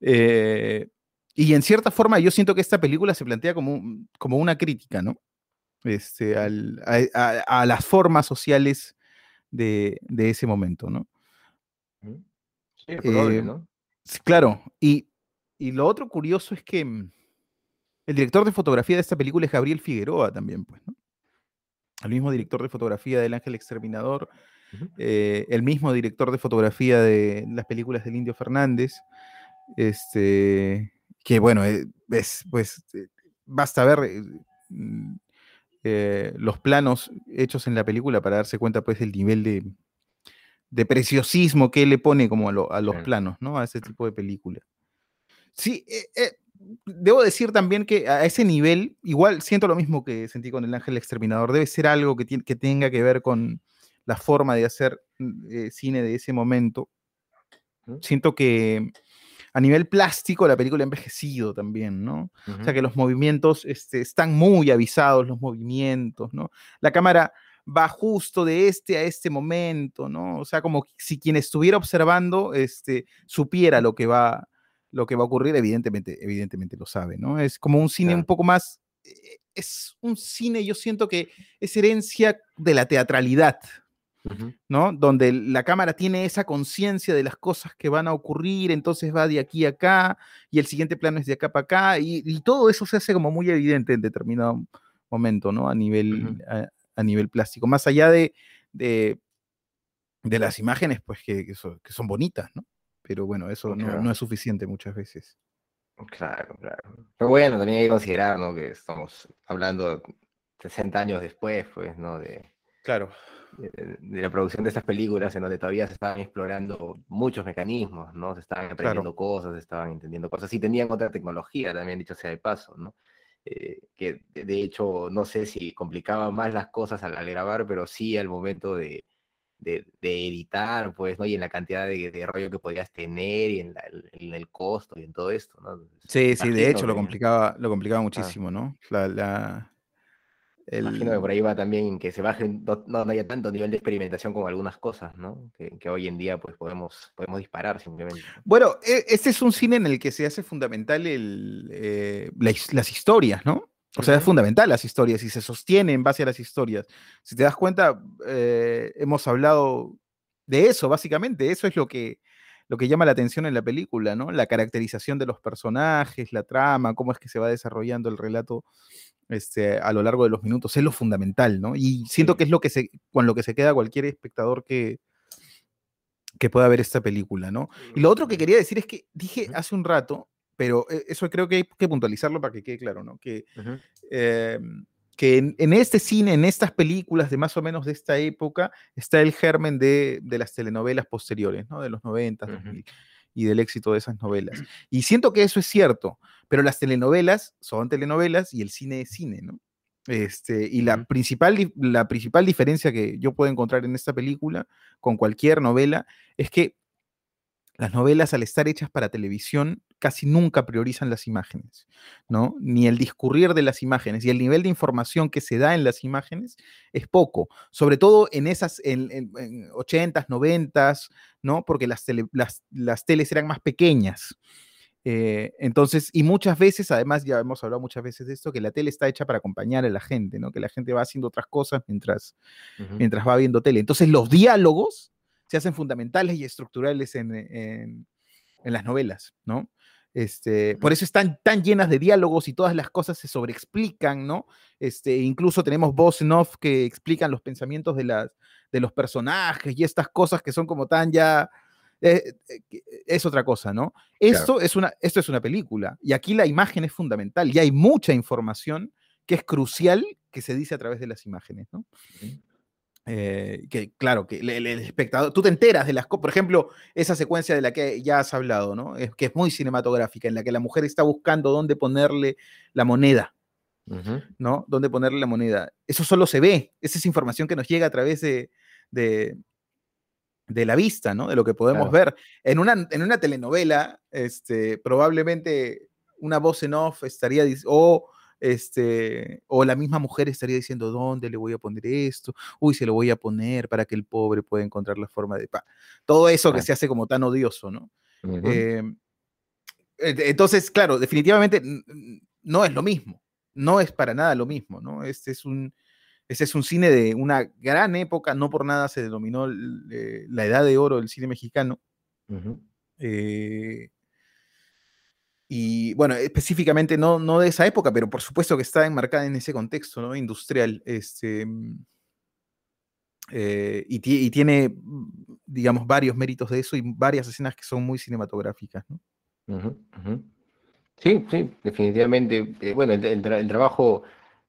Eh, y en cierta forma yo siento que esta película se plantea como, como una crítica, ¿no? Este, a, las formas sociales de, ese momento, ¿no? Sí, probable, eh, ¿no? Claro, y, lo otro curioso es que mm, el director de fotografía de esta película es Gabriel Figueroa también, pues, ¿no? El mismo director de fotografía del Ángel Exterminador, eh, el mismo director de fotografía de las películas del Indio Fernández, este, que bueno, eh, es, pues basta ver mm, los planos hechos en la película para darse cuenta pues del nivel de, de preciosismo que él le pone como a, los planos, ¿no? A ese tipo de película. Sí, eh, eh, debo decir también que a ese nivel, igual siento lo mismo que sentí con El Ángel Exterminador, debe ser algo que, que tenga que ver con la forma de hacer mm, eh, cine de ese momento. Siento que a nivel plástico la película ha envejecido también, ¿no? O sea que los movimientos este, están muy avisados, los movimientos, ¿no? La cámara va justo de este a este momento, ¿no? O sea, como si quien estuviera observando este, supiera lo que va lo que va a ocurrir, evidentemente, evidentemente lo sabe, ¿no? Es como un cine un poco más, eh, es un cine, yo siento que es herencia de la teatralidad, ¿no? Donde la cámara tiene esa conciencia de las cosas que van a ocurrir, entonces va de aquí a acá, y el siguiente plano es de acá para acá, y, todo eso se hace como muy evidente en determinado momento, ¿no? A nivel, a nivel plástico, más allá de, de, las imágenes, pues que, son, bonitas, ¿no? Pero bueno, eso no, es suficiente muchas veces. Claro, claro. Pero bueno, también hay que considerar, ¿no? Que estamos hablando 60 años después, pues, ¿no? De, claro. De, la producción de estas películas en donde todavía se estaban explorando muchos mecanismos, ¿no? Se estaban aprendiendo cosas, se estaban entendiendo cosas y tenían otra tecnología también, dicho sea de paso, ¿no? Eh, que de hecho no sé si complicaba más las cosas al, grabar, pero sí al momento de, de, editar, pues, ¿no? Y en la cantidad de, rollo que podías tener y en, el costo y en todo esto, ¿no? Sí, sí, de hecho lo complicaba, lo complicaba muchísimo, ¿no? La, Imagino que por ahí va también que se baje, no, no, haya tanto nivel de experimentación como algunas cosas, ¿no? Que, hoy en día pues podemos, podemos disparar simplemente. Bueno, e, este es un cine en el que se hace fundamental el, eh, las historias, ¿no? O sea, es fundamental las historias y se sostiene en base a las historias. Si te das cuenta, eh, hemos hablado de eso, básicamente. Eso es lo que, lo que llama la atención en la película, ¿no? La caracterización de los personajes, la trama, cómo es que se va desarrollando el relato este, a lo largo de los minutos, es lo fundamental, ¿no? Y siento que es lo que se, con lo que se queda cualquier espectador que, que pueda ver esta película, ¿no? Y lo otro que quería decir es que dije hace un rato, pero eh, eso creo que hay que puntualizarlo para que quede claro, ¿no? Que, que en, este cine, en estas películas de más o menos de esta época, está el germen de, de las telenovelas posteriores, ¿no? De los 90, 2000 y del éxito de esas novelas. Y siento que eso es cierto, pero las telenovelas son telenovelas y el cine es cine, ¿no? Este, y la, principal, la principal diferencia que yo puedo encontrar en esta película con cualquier novela es que las novelas, al estar hechas para televisión, casi nunca priorizan las imágenes, ¿no? Ni el discurrir de las imágenes y el nivel de información que se da en las imágenes es poco, sobre todo en esas, en, 80s, 90s, ¿no? Porque las, las, teles eran más pequeñas. Eh, entonces, y muchas veces, además, ya hemos hablado muchas veces de esto, que la tele está hecha para acompañar a la gente, ¿no? Que la gente va haciendo otras cosas mientras, mientras va viendo tele. Entonces, los diálogos se hacen fundamentales y estructurales en, las novelas, ¿no? Este, por eso están tan llenas de diálogos y todas las cosas se sobreexplican, ¿no? Este, incluso tenemos voz en off que explican los pensamientos de, las, de los personajes y estas cosas que son como tan ya... Eh, eh, es otra cosa, ¿no? Esto, es una, esto es una película y aquí la imagen es fundamental y hay mucha información que es crucial que se dice a través de las imágenes, ¿no? Eh, que claro, que el, espectador, tú te enteras de las cosas, por ejemplo, esa secuencia de la que ya has hablado, ¿no? Es, que es muy cinematográfica, en la que la mujer está buscando dónde ponerle la moneda, ¿no? Dónde ponerle la moneda. Eso solo se ve, esa es información que nos llega a través de, de, de la vista, ¿no? De lo que podemos ver. En una, en una telenovela, este, probablemente una voz en off estaría, o, este, o la misma mujer estaría diciendo, ¿dónde le voy a poner esto? Uy, se lo voy a poner para que el pobre pueda encontrar la forma de... Pa. Todo eso que se hace como tan odioso, ¿no? Em, entonces, claro, definitivamente no es lo mismo, no es para nada lo mismo, ¿no? Este es un, este es un cine de una gran época, no por nada se denominó eh, la edad de oro del cine mexicano. Eh, y bueno, específicamente no, no de esa época, pero por supuesto que está enmarcada en ese contexto ¿no? industrial. Este, eh, y, tiene, digamos, varios méritos de eso y varias escenas que son muy cinematográficas. Sí, sí, definitivamente. bueno, el, trabajo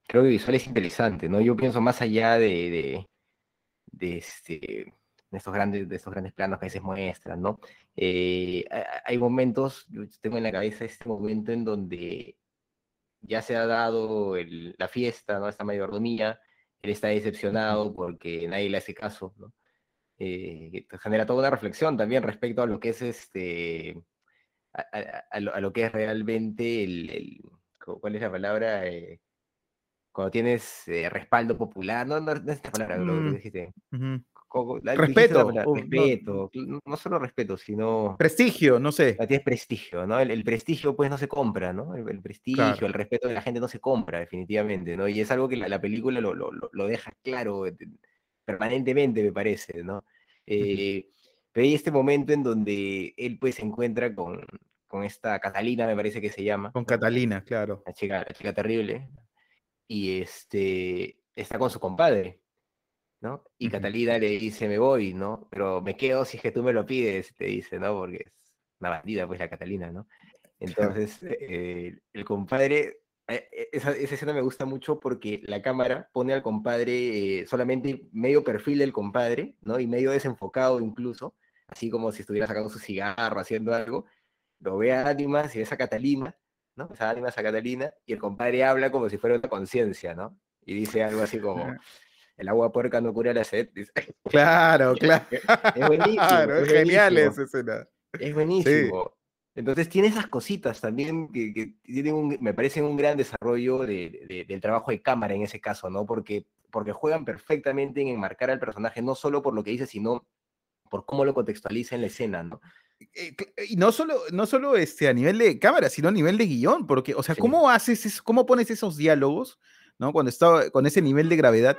creo que visual es interesante, ¿no? Yo pienso más allá de, de, este, estos grandes, de estos grandes planos que a veces muestran, ¿no? Eh, hay momentos, yo tengo en la cabeza este momento en donde ya se ha dado la fiesta, ¿no? Esta mayordomía, él está decepcionado porque nadie le hace caso, ¿no? Eh, genera toda una reflexión también respecto a lo que es este, a, lo, que es realmente el, ¿cuál es la palabra? Eh, cuando tienes eh, respaldo popular, no, no, no es esta palabra, lo que mm, respeto, no, solo respeto, sino... Prestigio, no sé. Tienes prestigio, ¿no? El, prestigio pues no se compra, ¿no? El, prestigio, el respeto de la gente no se compra, definitivamente, ¿no? Y es algo que la, película lo, lo, lo, deja claro eh, permanentemente, me parece, ¿no? Eh, pero hay este momento en donde él pues se encuentra con, con esta Catalina, me parece que se llama. Con Catalina, claro. La chica, la chica terrible, y este, está con su compadre, ¿no? Y Catalina le dice, me voy, ¿no? Pero me quedo si es que tú me lo pides, te dice, ¿no? Porque es una bandida, pues, la Catalina, ¿no? Entonces, eh, el compadre, eh, eh, esa, esa, escena me gusta mucho porque la cámara pone al compadre solamente medio perfil del compadre, ¿no? Y medio desenfocado incluso, así como si estuviera sacando su cigarro, haciendo algo. Lo ve a Ánimas y ves a Catalina, ¿no? Esa ánima a Catalina, y el compadre habla como si fuera una conciencia, ¿no? Y dice algo así como, el agua puerca no cura la sed. Claro, claro. Es buenísimo. es, genial esa escena. Es buenísimo. Entonces tiene esas cositas también que, tienen me parecen un gran desarrollo de, del trabajo de cámara en ese caso, ¿no? Porque, porque juegan perfectamente en enmarcar al personaje, no solo por lo que dice, sino por cómo lo contextualiza en la escena, ¿no? Eh, y no solo, no solo este, a nivel de cámara, sino a nivel de guion, porque, o sea, ¿cómo haces, eso, cómo pones esos diálogos, ¿no? Cuando está con ese nivel de gravedad,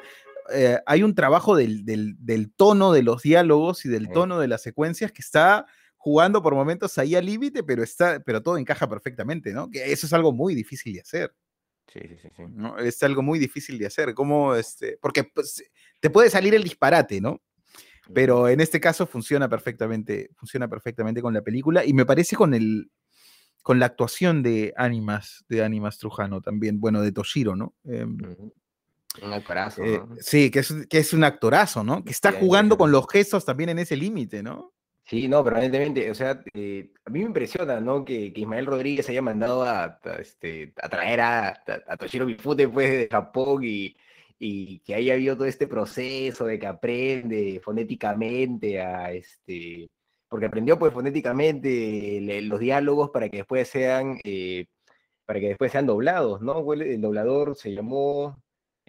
eh, hay un trabajo del, del, tono de los diálogos y del tono de las secuencias que está jugando por momentos ahí al límite, pero, está, pero todo encaja perfectamente, ¿no? Que eso es algo muy difícil de hacer. Sí, sí, sí. ¿no? Es algo muy difícil de hacer, como este, porque pues, te puede salir el disparate, ¿no? Pero en este caso funciona perfectamente, funciona perfectamente con la película y me parece con el con la actuación de Animas, de Animas Trujano también, bueno, de Toshiro, ¿no? Em, un actorazo, eh, sí, que es, que es un actorazo, ¿no? Que está jugando con los gestos también en ese límite, ¿no? Sí, no, permanentemente, o sea, eh, a mí me impresiona, ¿no? Que, que, Ismael Rodríguez haya mandado a, este, a traer a, a, Toshiro Mifune, pues, de Japón y, y que haya habido todo este proceso de que aprende fonéticamente a este, porque aprendió pues fonéticamente los diálogos para que después sean, eh, para que después sean doblados, ¿no? El doblador se llamó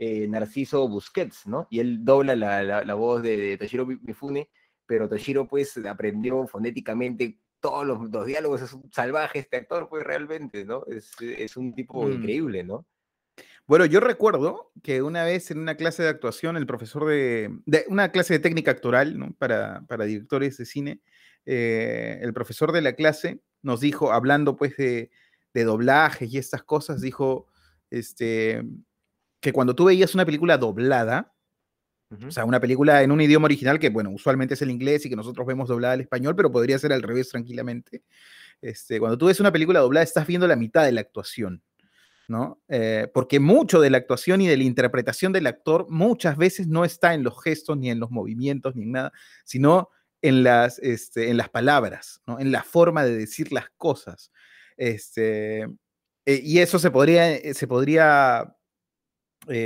eh, Narciso Busquets, ¿no? Y él dobla la, la, voz de, de, Toshiro Mifune, pero Toshiro pues aprendió fonéticamente todos los, diálogos, es un salvaje este actor pues realmente, ¿no? Es, es un tipo mm. increíble, ¿no? Bueno, yo recuerdo que una vez en una clase de actuación, el profesor de, una clase de técnica actoral ¿no? para, para, directores de cine, eh, el profesor de la clase nos dijo, hablando pues de, de doblajes y estas cosas, dijo este, que cuando tú veías una película doblada, o sea, una película en un idioma original que, bueno, usualmente es el inglés y que nosotros vemos doblada al español, pero podría ser al revés tranquilamente. Este, cuando tú ves una película doblada, estás viendo la mitad de la actuación. ¿no? Eh, porque mucho de la actuación y de la interpretación del actor muchas veces no está en los gestos, ni en los movimientos, ni en nada, sino en las, este, en las palabras, ¿no? En la forma de decir las cosas. Este, eh, y eso se podría, eh, se podría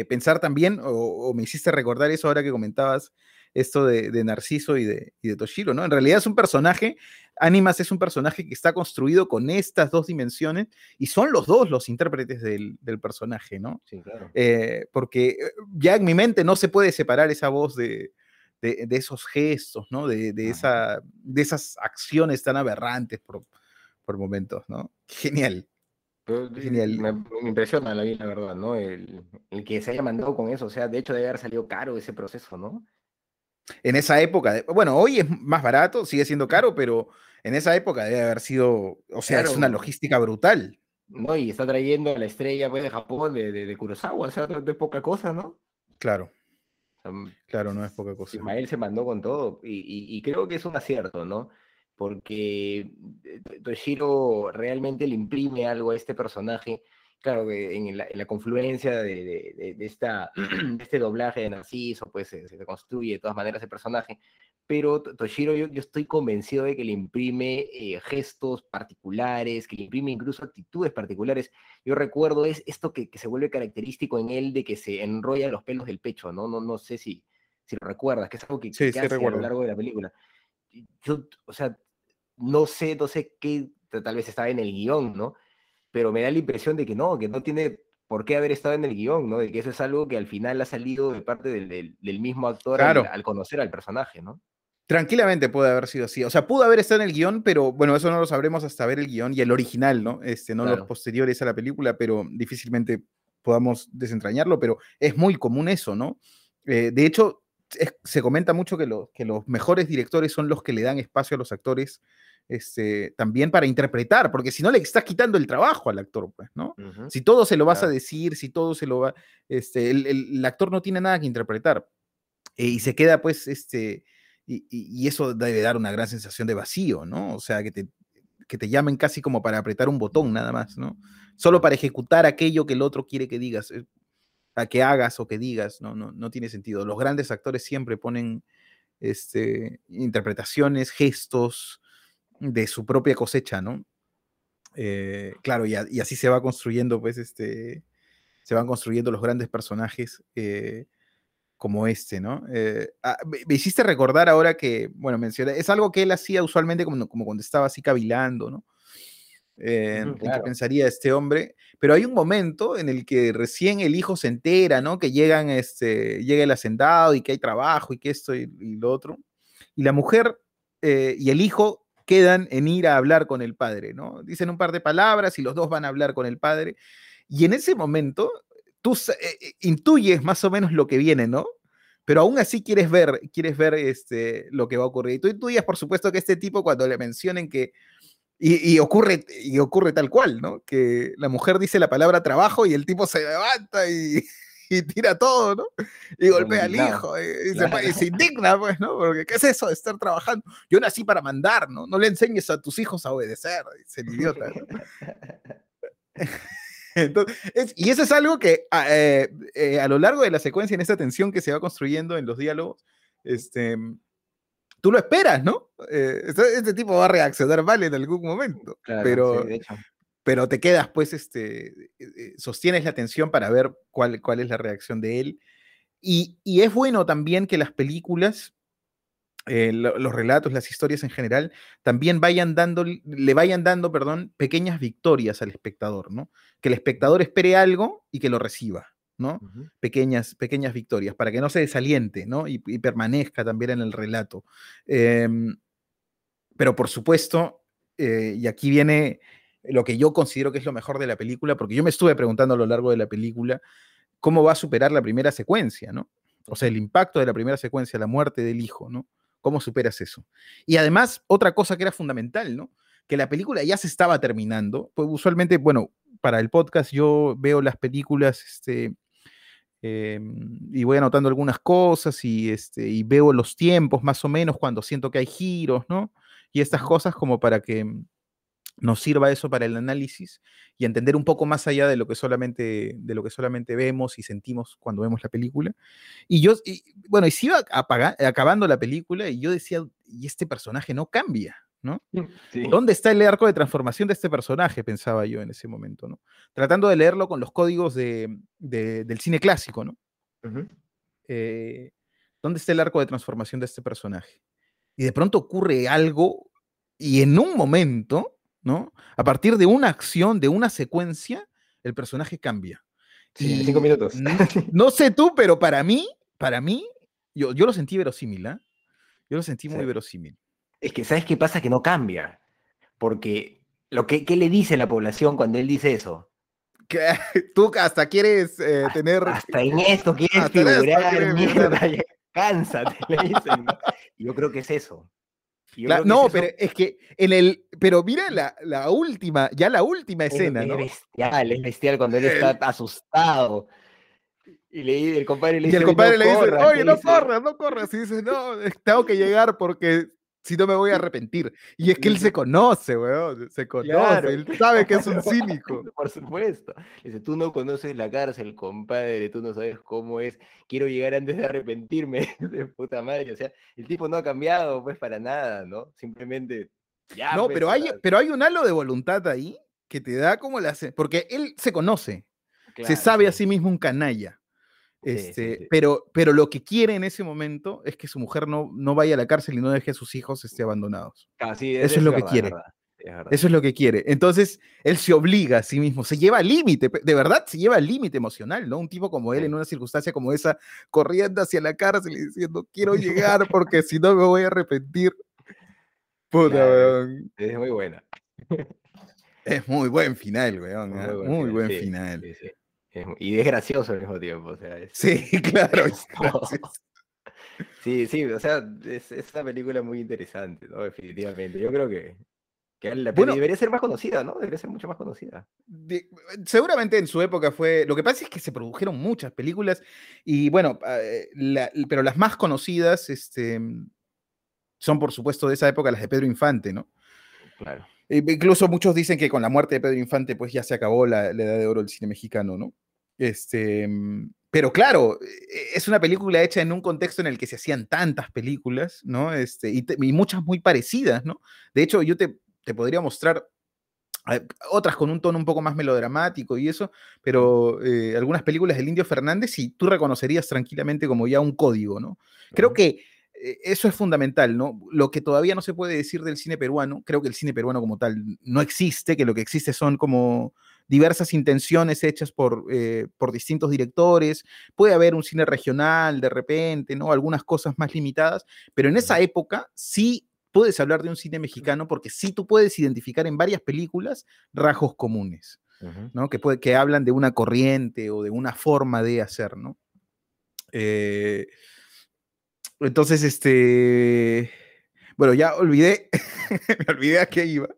pensar también, o, me hiciste recordar eso ahora que comentabas esto de, Narciso y de, y de, Toshiro, ¿no? En realidad es un personaje, Animas es un personaje que está construido con estas dos dimensiones y son los dos los intérpretes del, personaje, ¿no? Sí, claro. Eh, porque eh, ya en mi mente no se puede separar esa voz de, esos gestos, ¿no? De, esa, de esas acciones tan aberrantes por, por momentos, ¿no? Genial. Genial. Me, impresiona la, la verdad, ¿no? El, el, que se haya mandado con eso, o sea, de hecho debe haber salido caro ese proceso, ¿no? En esa época, bueno, hoy es más barato, sigue siendo caro, pero en esa época debe haber sido, o sea, es una logística brutal. No, y está trayendo a la estrella pues, de Japón, de, de, Kurosawa, o sea, no es poca cosa, ¿no? Claro. claro, no es poca cosa. Ismael se mandó con todo, y, y creo que es un acierto, ¿no? Porque eh, Toshiro realmente le imprime algo a este personaje. Claro, en la, en la confluencia de, de, esta, de este doblaje de Narciso, pues se, se, construye de todas maneras el personaje, pero Toshiro yo, yo estoy convencido de que le imprime eh, gestos particulares, que le imprime incluso actitudes particulares. Yo recuerdo es esto que, que, se vuelve característico en él de que se enrolla los pelos del pecho, ¿no? No, no sé si, si lo recuerdas, que es algo que, sí, hace a lo largo de la película. Yo, o sea, no sé, no sé qué, tal vez estaba en el guion, ¿no? Pero me da la impresión de que no, que no tiene por qué haber estado en el guion, ¿no? De que eso es algo que al final ha salido de parte del, del, mismo actor al, conocer al personaje, ¿no? Tranquilamente puede haber sido así. O sea, pudo haber estado en el guion, pero bueno, eso no lo sabremos hasta ver el guion y el original, ¿no? Este, no los posteriores a la película, pero difícilmente podamos desentrañarlo, pero es muy común eso, ¿no? Eh, de hecho, se comenta mucho que, que los mejores directores son los que le dan espacio a los actores este, también para interpretar, porque si no le estás quitando el trabajo al actor, pues, ¿no? Si todo se lo vas a decir, si todo se lo va, este, el, actor no tiene nada que interpretar eh, y se queda, pues, este, y, eso debe dar una gran sensación de vacío, ¿no? O sea, que te, que te llamen casi como para apretar un botón nada más, ¿no? Solo para ejecutar aquello que el otro quiere que digas, eh, a que hagas o que digas, no, no, no tiene sentido. Los grandes actores siempre ponen este, interpretaciones, gestos, de su propia cosecha, ¿no? Eh, claro, y, así se va construyendo, pues, este, se van construyendo los grandes personajes eh, como este, ¿no? Eh, ah, me, hiciste recordar ahora que, bueno, mencioné, es algo que él hacía usualmente como, como cuando estaba así cavilando, ¿no? En qué pensaría este hombre, pero hay un momento en el que recién el hijo se entera, ¿no? Que llegan, este, llega el hacendado y que hay trabajo y que esto y, y lo otro, y la mujer y el hijo quedan en ir a hablar con el padre, ¿no? Dicen un par de palabras y los dos van a hablar con el padre. Y en ese momento tú eh, eh, intuyes más o menos lo que viene, ¿no? Pero aún así quieres ver, quieres ver este, lo que va a ocurrir. Y tú intuyes, por supuesto, que este tipo, cuando le mencionen que y, ocurre, y ocurre tal cual, ¿no? Que la mujer dice la palabra trabajo y el tipo se levanta y, y tira todo, ¿no? Y golpea al hijo y, se, indigna, pues, ¿no? Porque ¿qué es eso de estar trabajando? Yo nací para mandar, ¿no? No le enseñes a tus hijos a obedecer, dice el idiota, ¿no? y eso es algo que a, eh, eh, a, lo largo de la secuencia, en esta tensión que se va construyendo en los diálogos, este, tú lo esperas, ¿no? Eh, este, este, tipo va a reaccionar mal en algún momento, pero, pero te quedas, pues, este, eh, eh, sostienes la atención para ver cuál, cuál es la reacción de él. Y, es bueno también que las películas, eh, los relatos, las historias en general, también vayan dando, le vayan dando, perdón, pequeñas victorias al espectador, ¿no? Que el espectador espere algo y que lo reciba, ¿no? pequeñas, pequeñas victorias, para que no se desaliente, ¿no? Y, y permanezca también en el relato. Em, pero por supuesto, y aquí viene lo que yo considero que es lo mejor de la película, porque yo me estuve preguntando a lo largo de la película cómo va a superar la primera secuencia, ¿no? O sea, el impacto de la primera secuencia, la muerte del hijo, ¿no? ¿Cómo superas eso? Y además, otra cosa que era fundamental, ¿no? Que la película ya se estaba terminando. Pues usualmente, bueno, para el podcast yo veo las películas, este, em, y voy anotando algunas cosas y, este, y veo los tiempos más o menos cuando siento que hay giros, ¿no? Y estas cosas como para que nos sirva eso para el análisis y entender un poco más allá de lo que solamente, de lo que solamente vemos y sentimos cuando vemos la película. Y yo, bueno, y se iba acabando la película y yo decía, y este personaje no cambia, ¿no? ¿Dónde está el arco de transformación de este personaje? Pensaba yo en ese momento, ¿no? Tratando de leerlo con los códigos de, del cine clásico, ¿no? ¿Dónde está el arco de transformación de este personaje? Y de pronto ocurre algo y en un momento, ¿no? A partir de una acción, de una secuencia, el personaje cambia. Sí, cinco minutos. No, sé tú, pero para mí, para mí, yo, yo lo sentí verosímil, ¿ah? Yo lo sentí muy verosímil. Es que, ¿sabes qué pasa? Que no cambia. Porque, lo que, ¿qué le dice la población cuando él dice eso? Que tú hasta quieres eh, tener. Hasta en esto quieres figurar, mierda, cánsate, le dicen. Yo creo que es eso. no, pero es que en el. Pero mira la, la última, ya la última escena, es, ¿no? Es bestial, es bestial cuando él está asustado. Y le, el compadre le dice. Y el compadre le dice, oye, no corras, no corras. Y dice, no, tengo que llegar porque si no me voy a arrepentir. Y es que él se conoce, weón, se conoce, él sabe que es un cínico. Por supuesto. Dice, tú no conoces la cárcel, compadre, tú no sabes cómo es, quiero llegar antes de arrepentirme, de puta madre. O sea, el tipo no ha cambiado, pues, para nada, ¿no? Simplemente, ya. No, pues, pero, hay, pero hay un halo de voluntad ahí que te da como la... Porque él se conoce, se sabe a sí mismo un canalla. Este, Pero, pero lo que quiere en ese momento es que su mujer no, no vaya a la cárcel y no deje a sus hijos este, abandonados. Ah, Eso es, lo que quiere. Eso es lo que quiere. Entonces, él se obliga a sí mismo, se lleva al límite, de verdad se lleva al límite emocional, ¿no? Un tipo como él en una circunstancia como esa, corriendo hacia la cárcel y diciendo, quiero llegar porque si no me voy a arrepentir. Puta, Es muy buena. Es muy buen final, weón. Muy, ¿eh? buen, final. Y es gracioso al mismo tiempo. O sea, sí, claro. sí, sí, o sea, es, una película muy interesante, ¿no? Definitivamente. Yo creo que, que la debería ser más conocida, ¿no? Debería ser mucho más conocida. seguramente en su época fue. Lo que pasa es que se produjeron muchas películas y bueno, ah, eh, pero las más conocidas este, son, por supuesto, de esa época las de Pedro Infante, ¿no? Claro. E incluso muchos dicen que con la muerte de Pedro Infante, pues ya se acabó la, la edad de oro del cine mexicano, ¿no? Este, mm, pero claro, e, es una película hecha en un contexto en el que se hacían tantas películas, ¿no? Este, y, muchas muy parecidas, ¿no? De hecho, yo te, te podría mostrar otras con un tono un poco más melodramático y eso, pero eh, algunas películas del Indio Fernández y tú reconocerías tranquilamente como ya un código, ¿no? Creo que eh, eso es fundamental, ¿no? Lo que todavía no se puede decir del cine peruano, creo que el cine peruano como tal no existe, que lo que existe son como diversas intenciones hechas por, eh, por distintos directores, puede haber un cine regional de repente, ¿no? Algunas cosas más limitadas, pero en esa época sí puedes hablar de un cine mexicano porque sí tú puedes identificar en varias películas rasgos comunes, ¿no? Que, puede, que hablan de una corriente o de una forma de hacer, ¿no? Eh, entonces, este, bueno, ya olvidé, me olvidé a qué iba.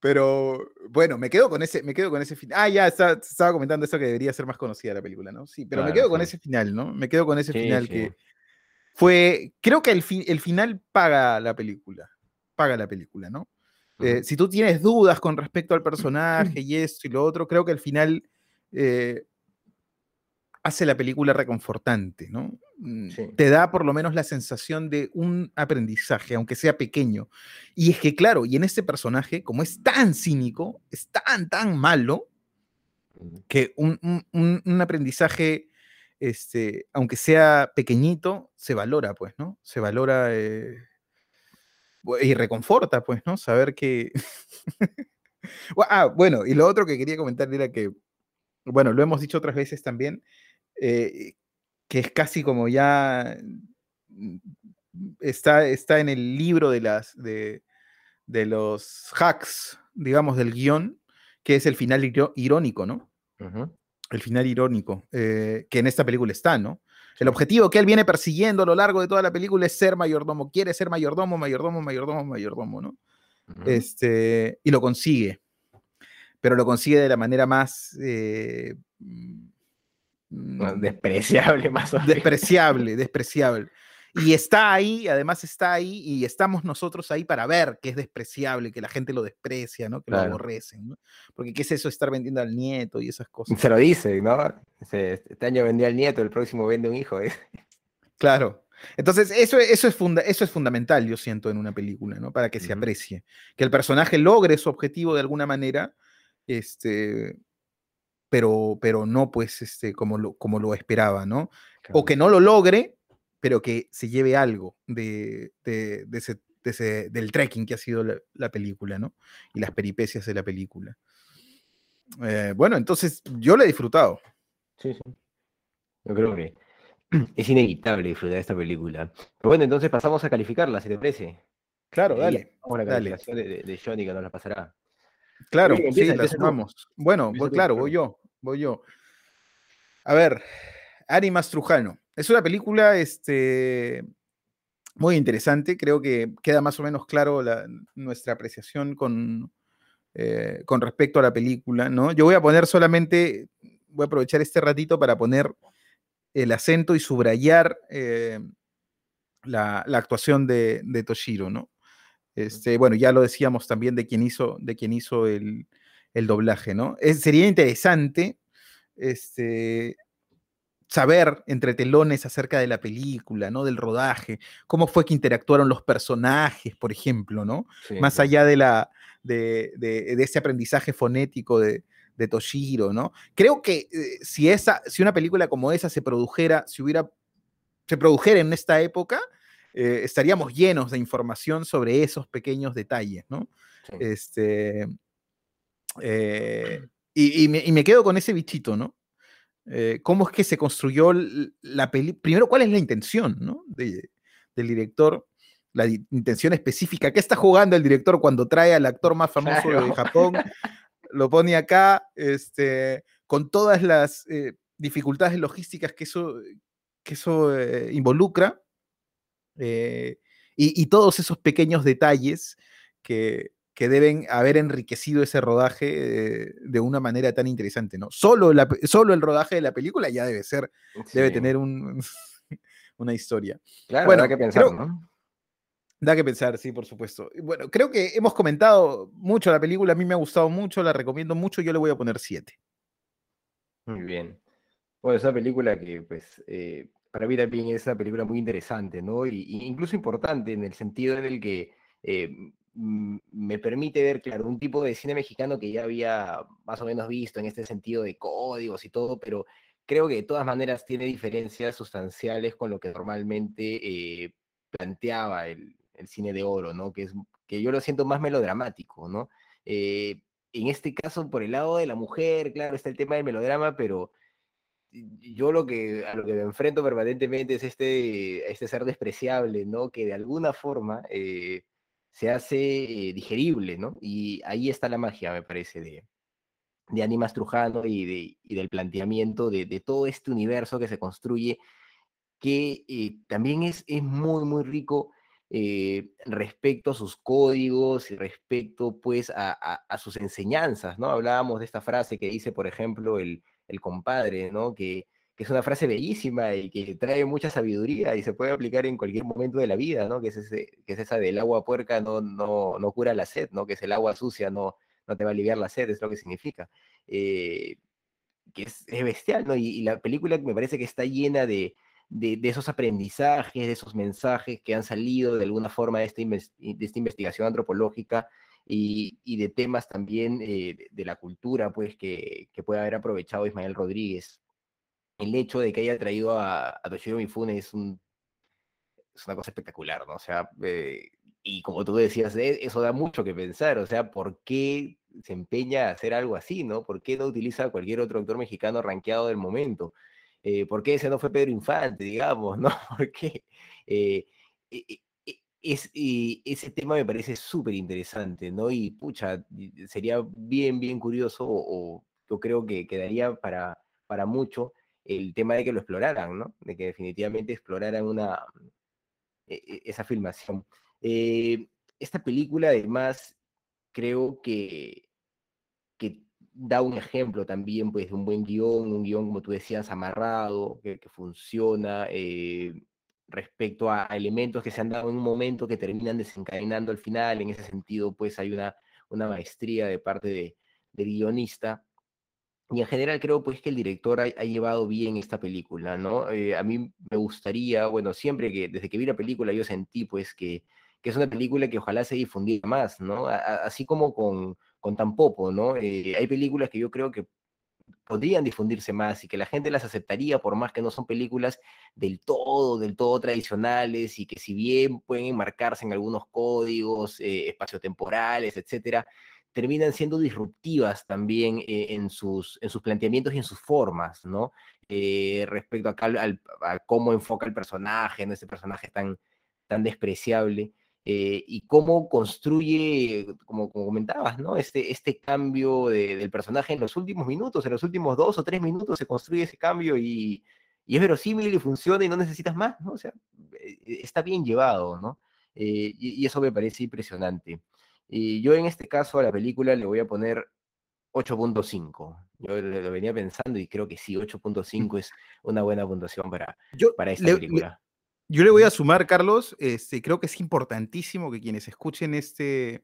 Pero bueno, me quedo con ese, me quedo con ese final. Ah, ya estaba comentando eso que debería ser más conocida la película, ¿no? Sí, pero me quedo con ese final, ¿no? Me quedo con ese final que fue, creo que el, el final paga la película, paga la película, ¿no? Eh, si tú tienes dudas con respecto al personaje y esto y lo otro, creo que al final eh, hace la película reconfortante, ¿no? Mm, te da por lo menos la sensación de un aprendizaje, aunque sea pequeño. Y es que, claro, y en este personaje, como es tan cínico, es tan, tan malo, que un, aprendizaje, este, aunque sea pequeñito, se valora, pues, ¿no? Se valora eh, y reconforta, pues, ¿no? Saber que... ah, bueno, y lo otro que quería comentar era que, bueno, lo hemos dicho otras veces también, eh, que es casi como ya mm, está, está en el libro de, las, de, de los hacks, digamos, del guion, que es el final irónico, ¿no? El final irónico, eh, que en esta película está, ¿no? El objetivo que él viene persiguiendo a lo largo de toda la película es ser mayordomo, quiere ser mayordomo, mayordomo, mayordomo, mayordomo, ¿no? este, y lo consigue, pero lo consigue de la manera más eh, despreciable, más o menos. Despreciable, despreciable. Y está ahí, además está ahí, y estamos nosotros ahí para ver que es despreciable, que la gente lo desprecia, ¿no? Que lo aborrecen, ¿no? Porque ¿qué es eso estar vendiendo al nieto y esas cosas? Se lo dice, ¿no? Este año vendió al nieto, el próximo vende un hijo, ¿eh? Claro. Entonces, eso, eso, es eso es fundamental, yo siento, en una película, ¿no? Para que se aprecie. Que el personaje logre su objetivo de alguna manera, este, pero, pero no pues este, como, lo, como lo esperaba, ¿no? O que no lo logre, pero que se lleve algo de, ese, del trekking que ha sido la, película, ¿no? Y las peripecias de la película. Eh, bueno, entonces yo la he disfrutado. Sí, sí. Yo creo que es inevitable disfrutar esta película. Pero bueno, entonces pasamos a calificarla, si te parece. Claro, dale. Vamos la calificación De, de, Johnny que nos la pasará. Claro, sí, la sumamos. Bueno, voy, claro, voy yo, voy yo. A ver, Ari Mastrujano. Es una película este, muy interesante. Creo que queda más o menos claro nuestra apreciación con, eh, con respecto a la película. ¿no? Yo voy a poner solamente, voy a aprovechar este ratito para poner el acento y subrayar eh, la, actuación de, Toshiro. ¿no? Este, bueno, ya lo decíamos también de quien hizo, de quien hizo el, doblaje, ¿no? sería interesante este, saber entre telones acerca de la película, ¿no? Del rodaje, cómo fue que interactuaron los personajes, por ejemplo, ¿no? Más allá de, la, de, ese aprendizaje fonético de, Toshiro, ¿no? Creo que eh, si, esa, si una película como esa se produjera, si hubiera, se produjera en esta época, eh, estaríamos llenos de información sobre esos pequeños detalles, ¿no? Este, eh, y, me, quedo con ese bichito, ¿no? Eh, ¿Cómo es que se construyó la película? Primero, ¿cuál es la intención ¿no? del director? La intención específica. ¿Qué está jugando el director cuando trae al actor más famoso de Japón? Lo pone acá, este, con todas las dificultades logísticas que eso, que eso involucra. Eh, y, todos esos pequeños detalles que, deben haber enriquecido ese rodaje de una manera tan interesante, ¿no? Solo, la, solo el rodaje de la película ya debe ser, debe tener un, una historia. Claro, bueno, da que pensar, ¿no? Da que pensar, sí, por supuesto. Bueno, creo que hemos comentado mucho la película, a mí me ha gustado mucho, la recomiendo mucho, yo le voy a poner 7. Muy bien. Bueno, esa película que, pues, eh, para mí también es una película muy interesante, ¿no? Y, incluso importante en el sentido en el que eh, me permite ver, claro, un tipo de cine mexicano que ya había más o menos visto en este sentido de códigos y todo, pero creo que de todas maneras tiene diferencias sustanciales con lo que normalmente eh, planteaba el, cine de oro, ¿no? Que, es, que yo lo siento más melodramático, ¿no? Eh, en este caso, por el lado de la mujer, claro, está el tema del melodrama, pero yo lo que, a lo que me enfrento permanentemente es este, este ser despreciable, ¿no? Que de alguna forma eh, se hace eh, digerible, ¿no? Y ahí está la magia, me parece, de, de Animas Trujano y, de, y del planteamiento de, todo este universo que se construye, que eh, también es, es muy, muy rico respecto a sus códigos y respecto, pues, a, a sus enseñanzas, ¿no? Hablábamos de esta frase que dice, por ejemplo, el el compadre, ¿no? Que, es una frase bellísima y que trae mucha sabiduría y se puede aplicar en cualquier momento de la vida, ¿no? Que es, ese, que es esa del agua puerca no, no, no cura la sed, ¿no? Que es el agua sucia no, no te va a aliviar la sed, es lo que significa. Eh, que es, bestial, ¿no? Y, la película me parece que está llena de, de, esos aprendizajes, de esos mensajes que han salido de alguna forma de esta, de esta investigación antropológica y, de temas también eh, de, la cultura, pues, que, que puede haber aprovechado Ismael Rodríguez. El hecho de que haya traído a, a Toshiro Mifune es, un, es una cosa espectacular, ¿no? O sea, eh, y como tú decías, eh, eso da mucho que pensar, o sea, ¿por qué se empeña a hacer algo así, ¿no? ¿Por qué no utiliza a cualquier otro actor mexicano rankeado del momento? ¿Por qué ese no fue Pedro Infante, digamos, ¿no? ¿Por qué? Es, y ese tema me parece súper interesante, ¿no? Y pucha, sería bien, bien curioso o, yo creo que quedaría para, para mucho el tema de que lo exploraran, ¿no? De que definitivamente exploraran una, e, e, esa filmación. Eh, esta película además creo que, que da un ejemplo también pues, de un buen guion, un guion, como tú decías, amarrado, que, funciona, eh, respecto a, elementos que se han dado en un momento que terminan desencadenando al final. En ese sentido, pues hay una, una maestría de parte de, del guionista. Y en general creo pues que el director ha, llevado bien esta película, ¿no? Eh, a mí me gustaría, bueno, siempre que desde que vi la película yo sentí pues que, que es una película que ojalá se difundiera más, ¿no? así como con, con Tampopo, ¿no? Eh, hay películas que yo creo que podrían difundirse más y que la gente las aceptaría por más que no son películas del todo, del todo tradicionales y que si bien pueden enmarcarse en algunos códigos eh, espaciotemporales, etcétera, terminan siendo disruptivas también eh, en, sus, en sus planteamientos y en sus formas, ¿no? Eh, respecto a cómo enfoca el personaje, ¿no? Ese personaje tan, tan despreciable. Eh, y cómo construye, como, comentabas, ¿no? Este, este cambio del personaje en los últimos minutos, en los últimos dos o tres minutos se construye ese cambio y, es verosímil y funciona y no necesitas más, ¿no? O sea, está bien llevado, ¿no? y, eso me parece impresionante. Y yo en este caso a la película le voy a poner 8.5. Yo lo venía pensando y creo que sí, 8.5 es una buena puntuación para, para esta película. Yo le voy a sumar, Carlos, este, creo que es importantísimo que quienes escuchen este,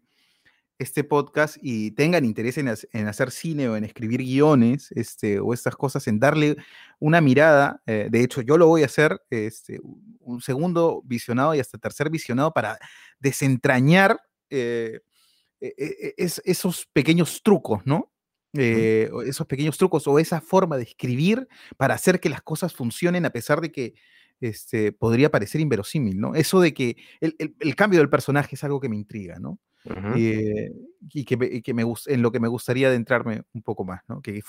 este podcast y tengan interés en, hacer cine o en escribir guiones este, o estas cosas, en darle una mirada. Eh, de hecho, yo lo voy a hacer este, un segundo visionado y hasta tercer visionado para desentrañar eh, e, e, e, esos pequeños trucos, ¿no? Eh, esos pequeños trucos o esa forma de escribir para hacer que las cosas funcionen a pesar de que este, podría parecer inverosímil, ¿no? Eso de que el, cambio del personaje es algo que me intriga, ¿no? Eh, y que, me, en lo que me gustaría adentrarme un poco más, ¿no? Que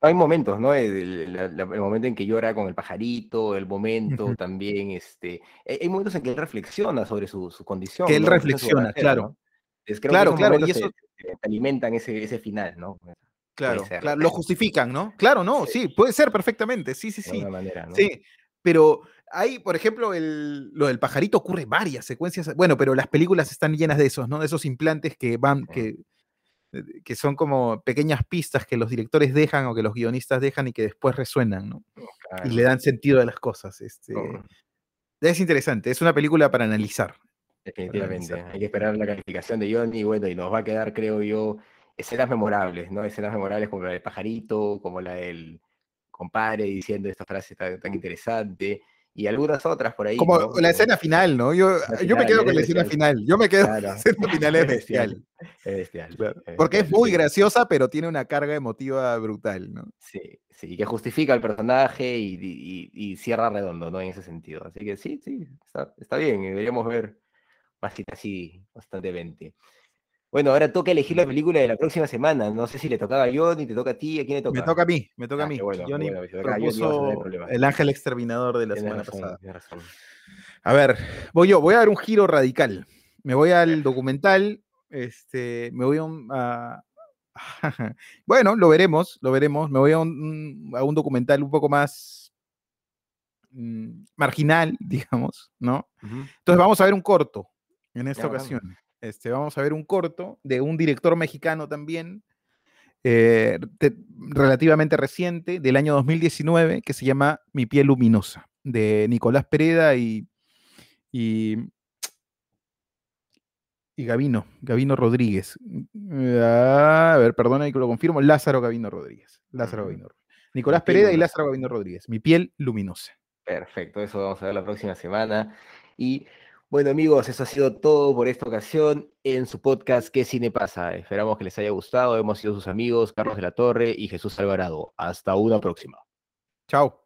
Hay momentos, ¿no? El, momento en que llora con el pajarito, el momento también, este, hay momentos en que él reflexiona sobre su, condición. Que él reflexiona, claro claro, claro, y eso alimentan ese, ese final, ¿no? Claro, claro, lo justifican, ¿no? Claro, no, sí. puede ser perfectamente, sí, sí, sí. Sí, pero hay, por ejemplo, el, lo del pajarito ocurre varias secuencias, bueno, pero las películas están llenas de esos, ¿no? De esos implantes que van, que, eh, que son como pequeñas pistas que los directores dejan o que los guionistas dejan y que después resuenan, ¿no? Y le dan sentido a las cosas. Este, Es interesante, es una película para analizar. Definitivamente. Hay que esperar la calificación de Johnny, bueno, y nos va a quedar, creo yo, escenas memorables, ¿no? Escenas memorables como la del pajarito, como la del compadre diciendo esta frase tan, interesante, y algunas otras por ahí. Como la escena final, ¿no? Yo, yo me quedo con la escena final. Yo me quedo con la escena final, es bestial. Es bestial. Porque es muy graciosa, pero tiene una carga emotiva brutal, ¿no? Sí, sí, que justifica el personaje y, y, cierra redondo, ¿no? En ese sentido. Así que sí, sí, está, está bien. Deberíamos ver así, constantemente. Bueno, ahora toca elegir la película de la próxima semana. No sé si le tocaba a Johnny, te toca a ti, ¿a quién le toca? Me toca a mí, me toca a ah, mí. Johnny propuso El Ángel Exterminador de la semana pasada. A ver, voy yo, voy a dar un giro radical. Me voy al documental, este, me voy a un... bueno, lo veremos, lo veremos. Me voy a un, a un documental un poco más mm, marginal, digamos, ¿no? Entonces vamos a ver un corto, en esta ocasión. Este, vamos a ver un corto de un director mexicano también, eh, relativamente reciente, del año 2019, que se llama Mi piel luminosa, de Nicolás Pereda y, y, y Gavino, Gavino Rodríguez. a ver, perdona que lo confirmo, Lázaro Gavino Rodríguez. Lázaro Gavino. Nicolás Pereda y Lázaro Gavino Rodríguez. Mi piel luminosa. Perfecto, eso vamos a ver la próxima semana. Y bueno amigos, eso ha sido todo por esta ocasión en su podcast ¿Qué cine pasa? Esperamos que les haya gustado. Hemos sido sus amigos Carlos de la Torre y Jesús Alvarado. Hasta una próxima. Chao.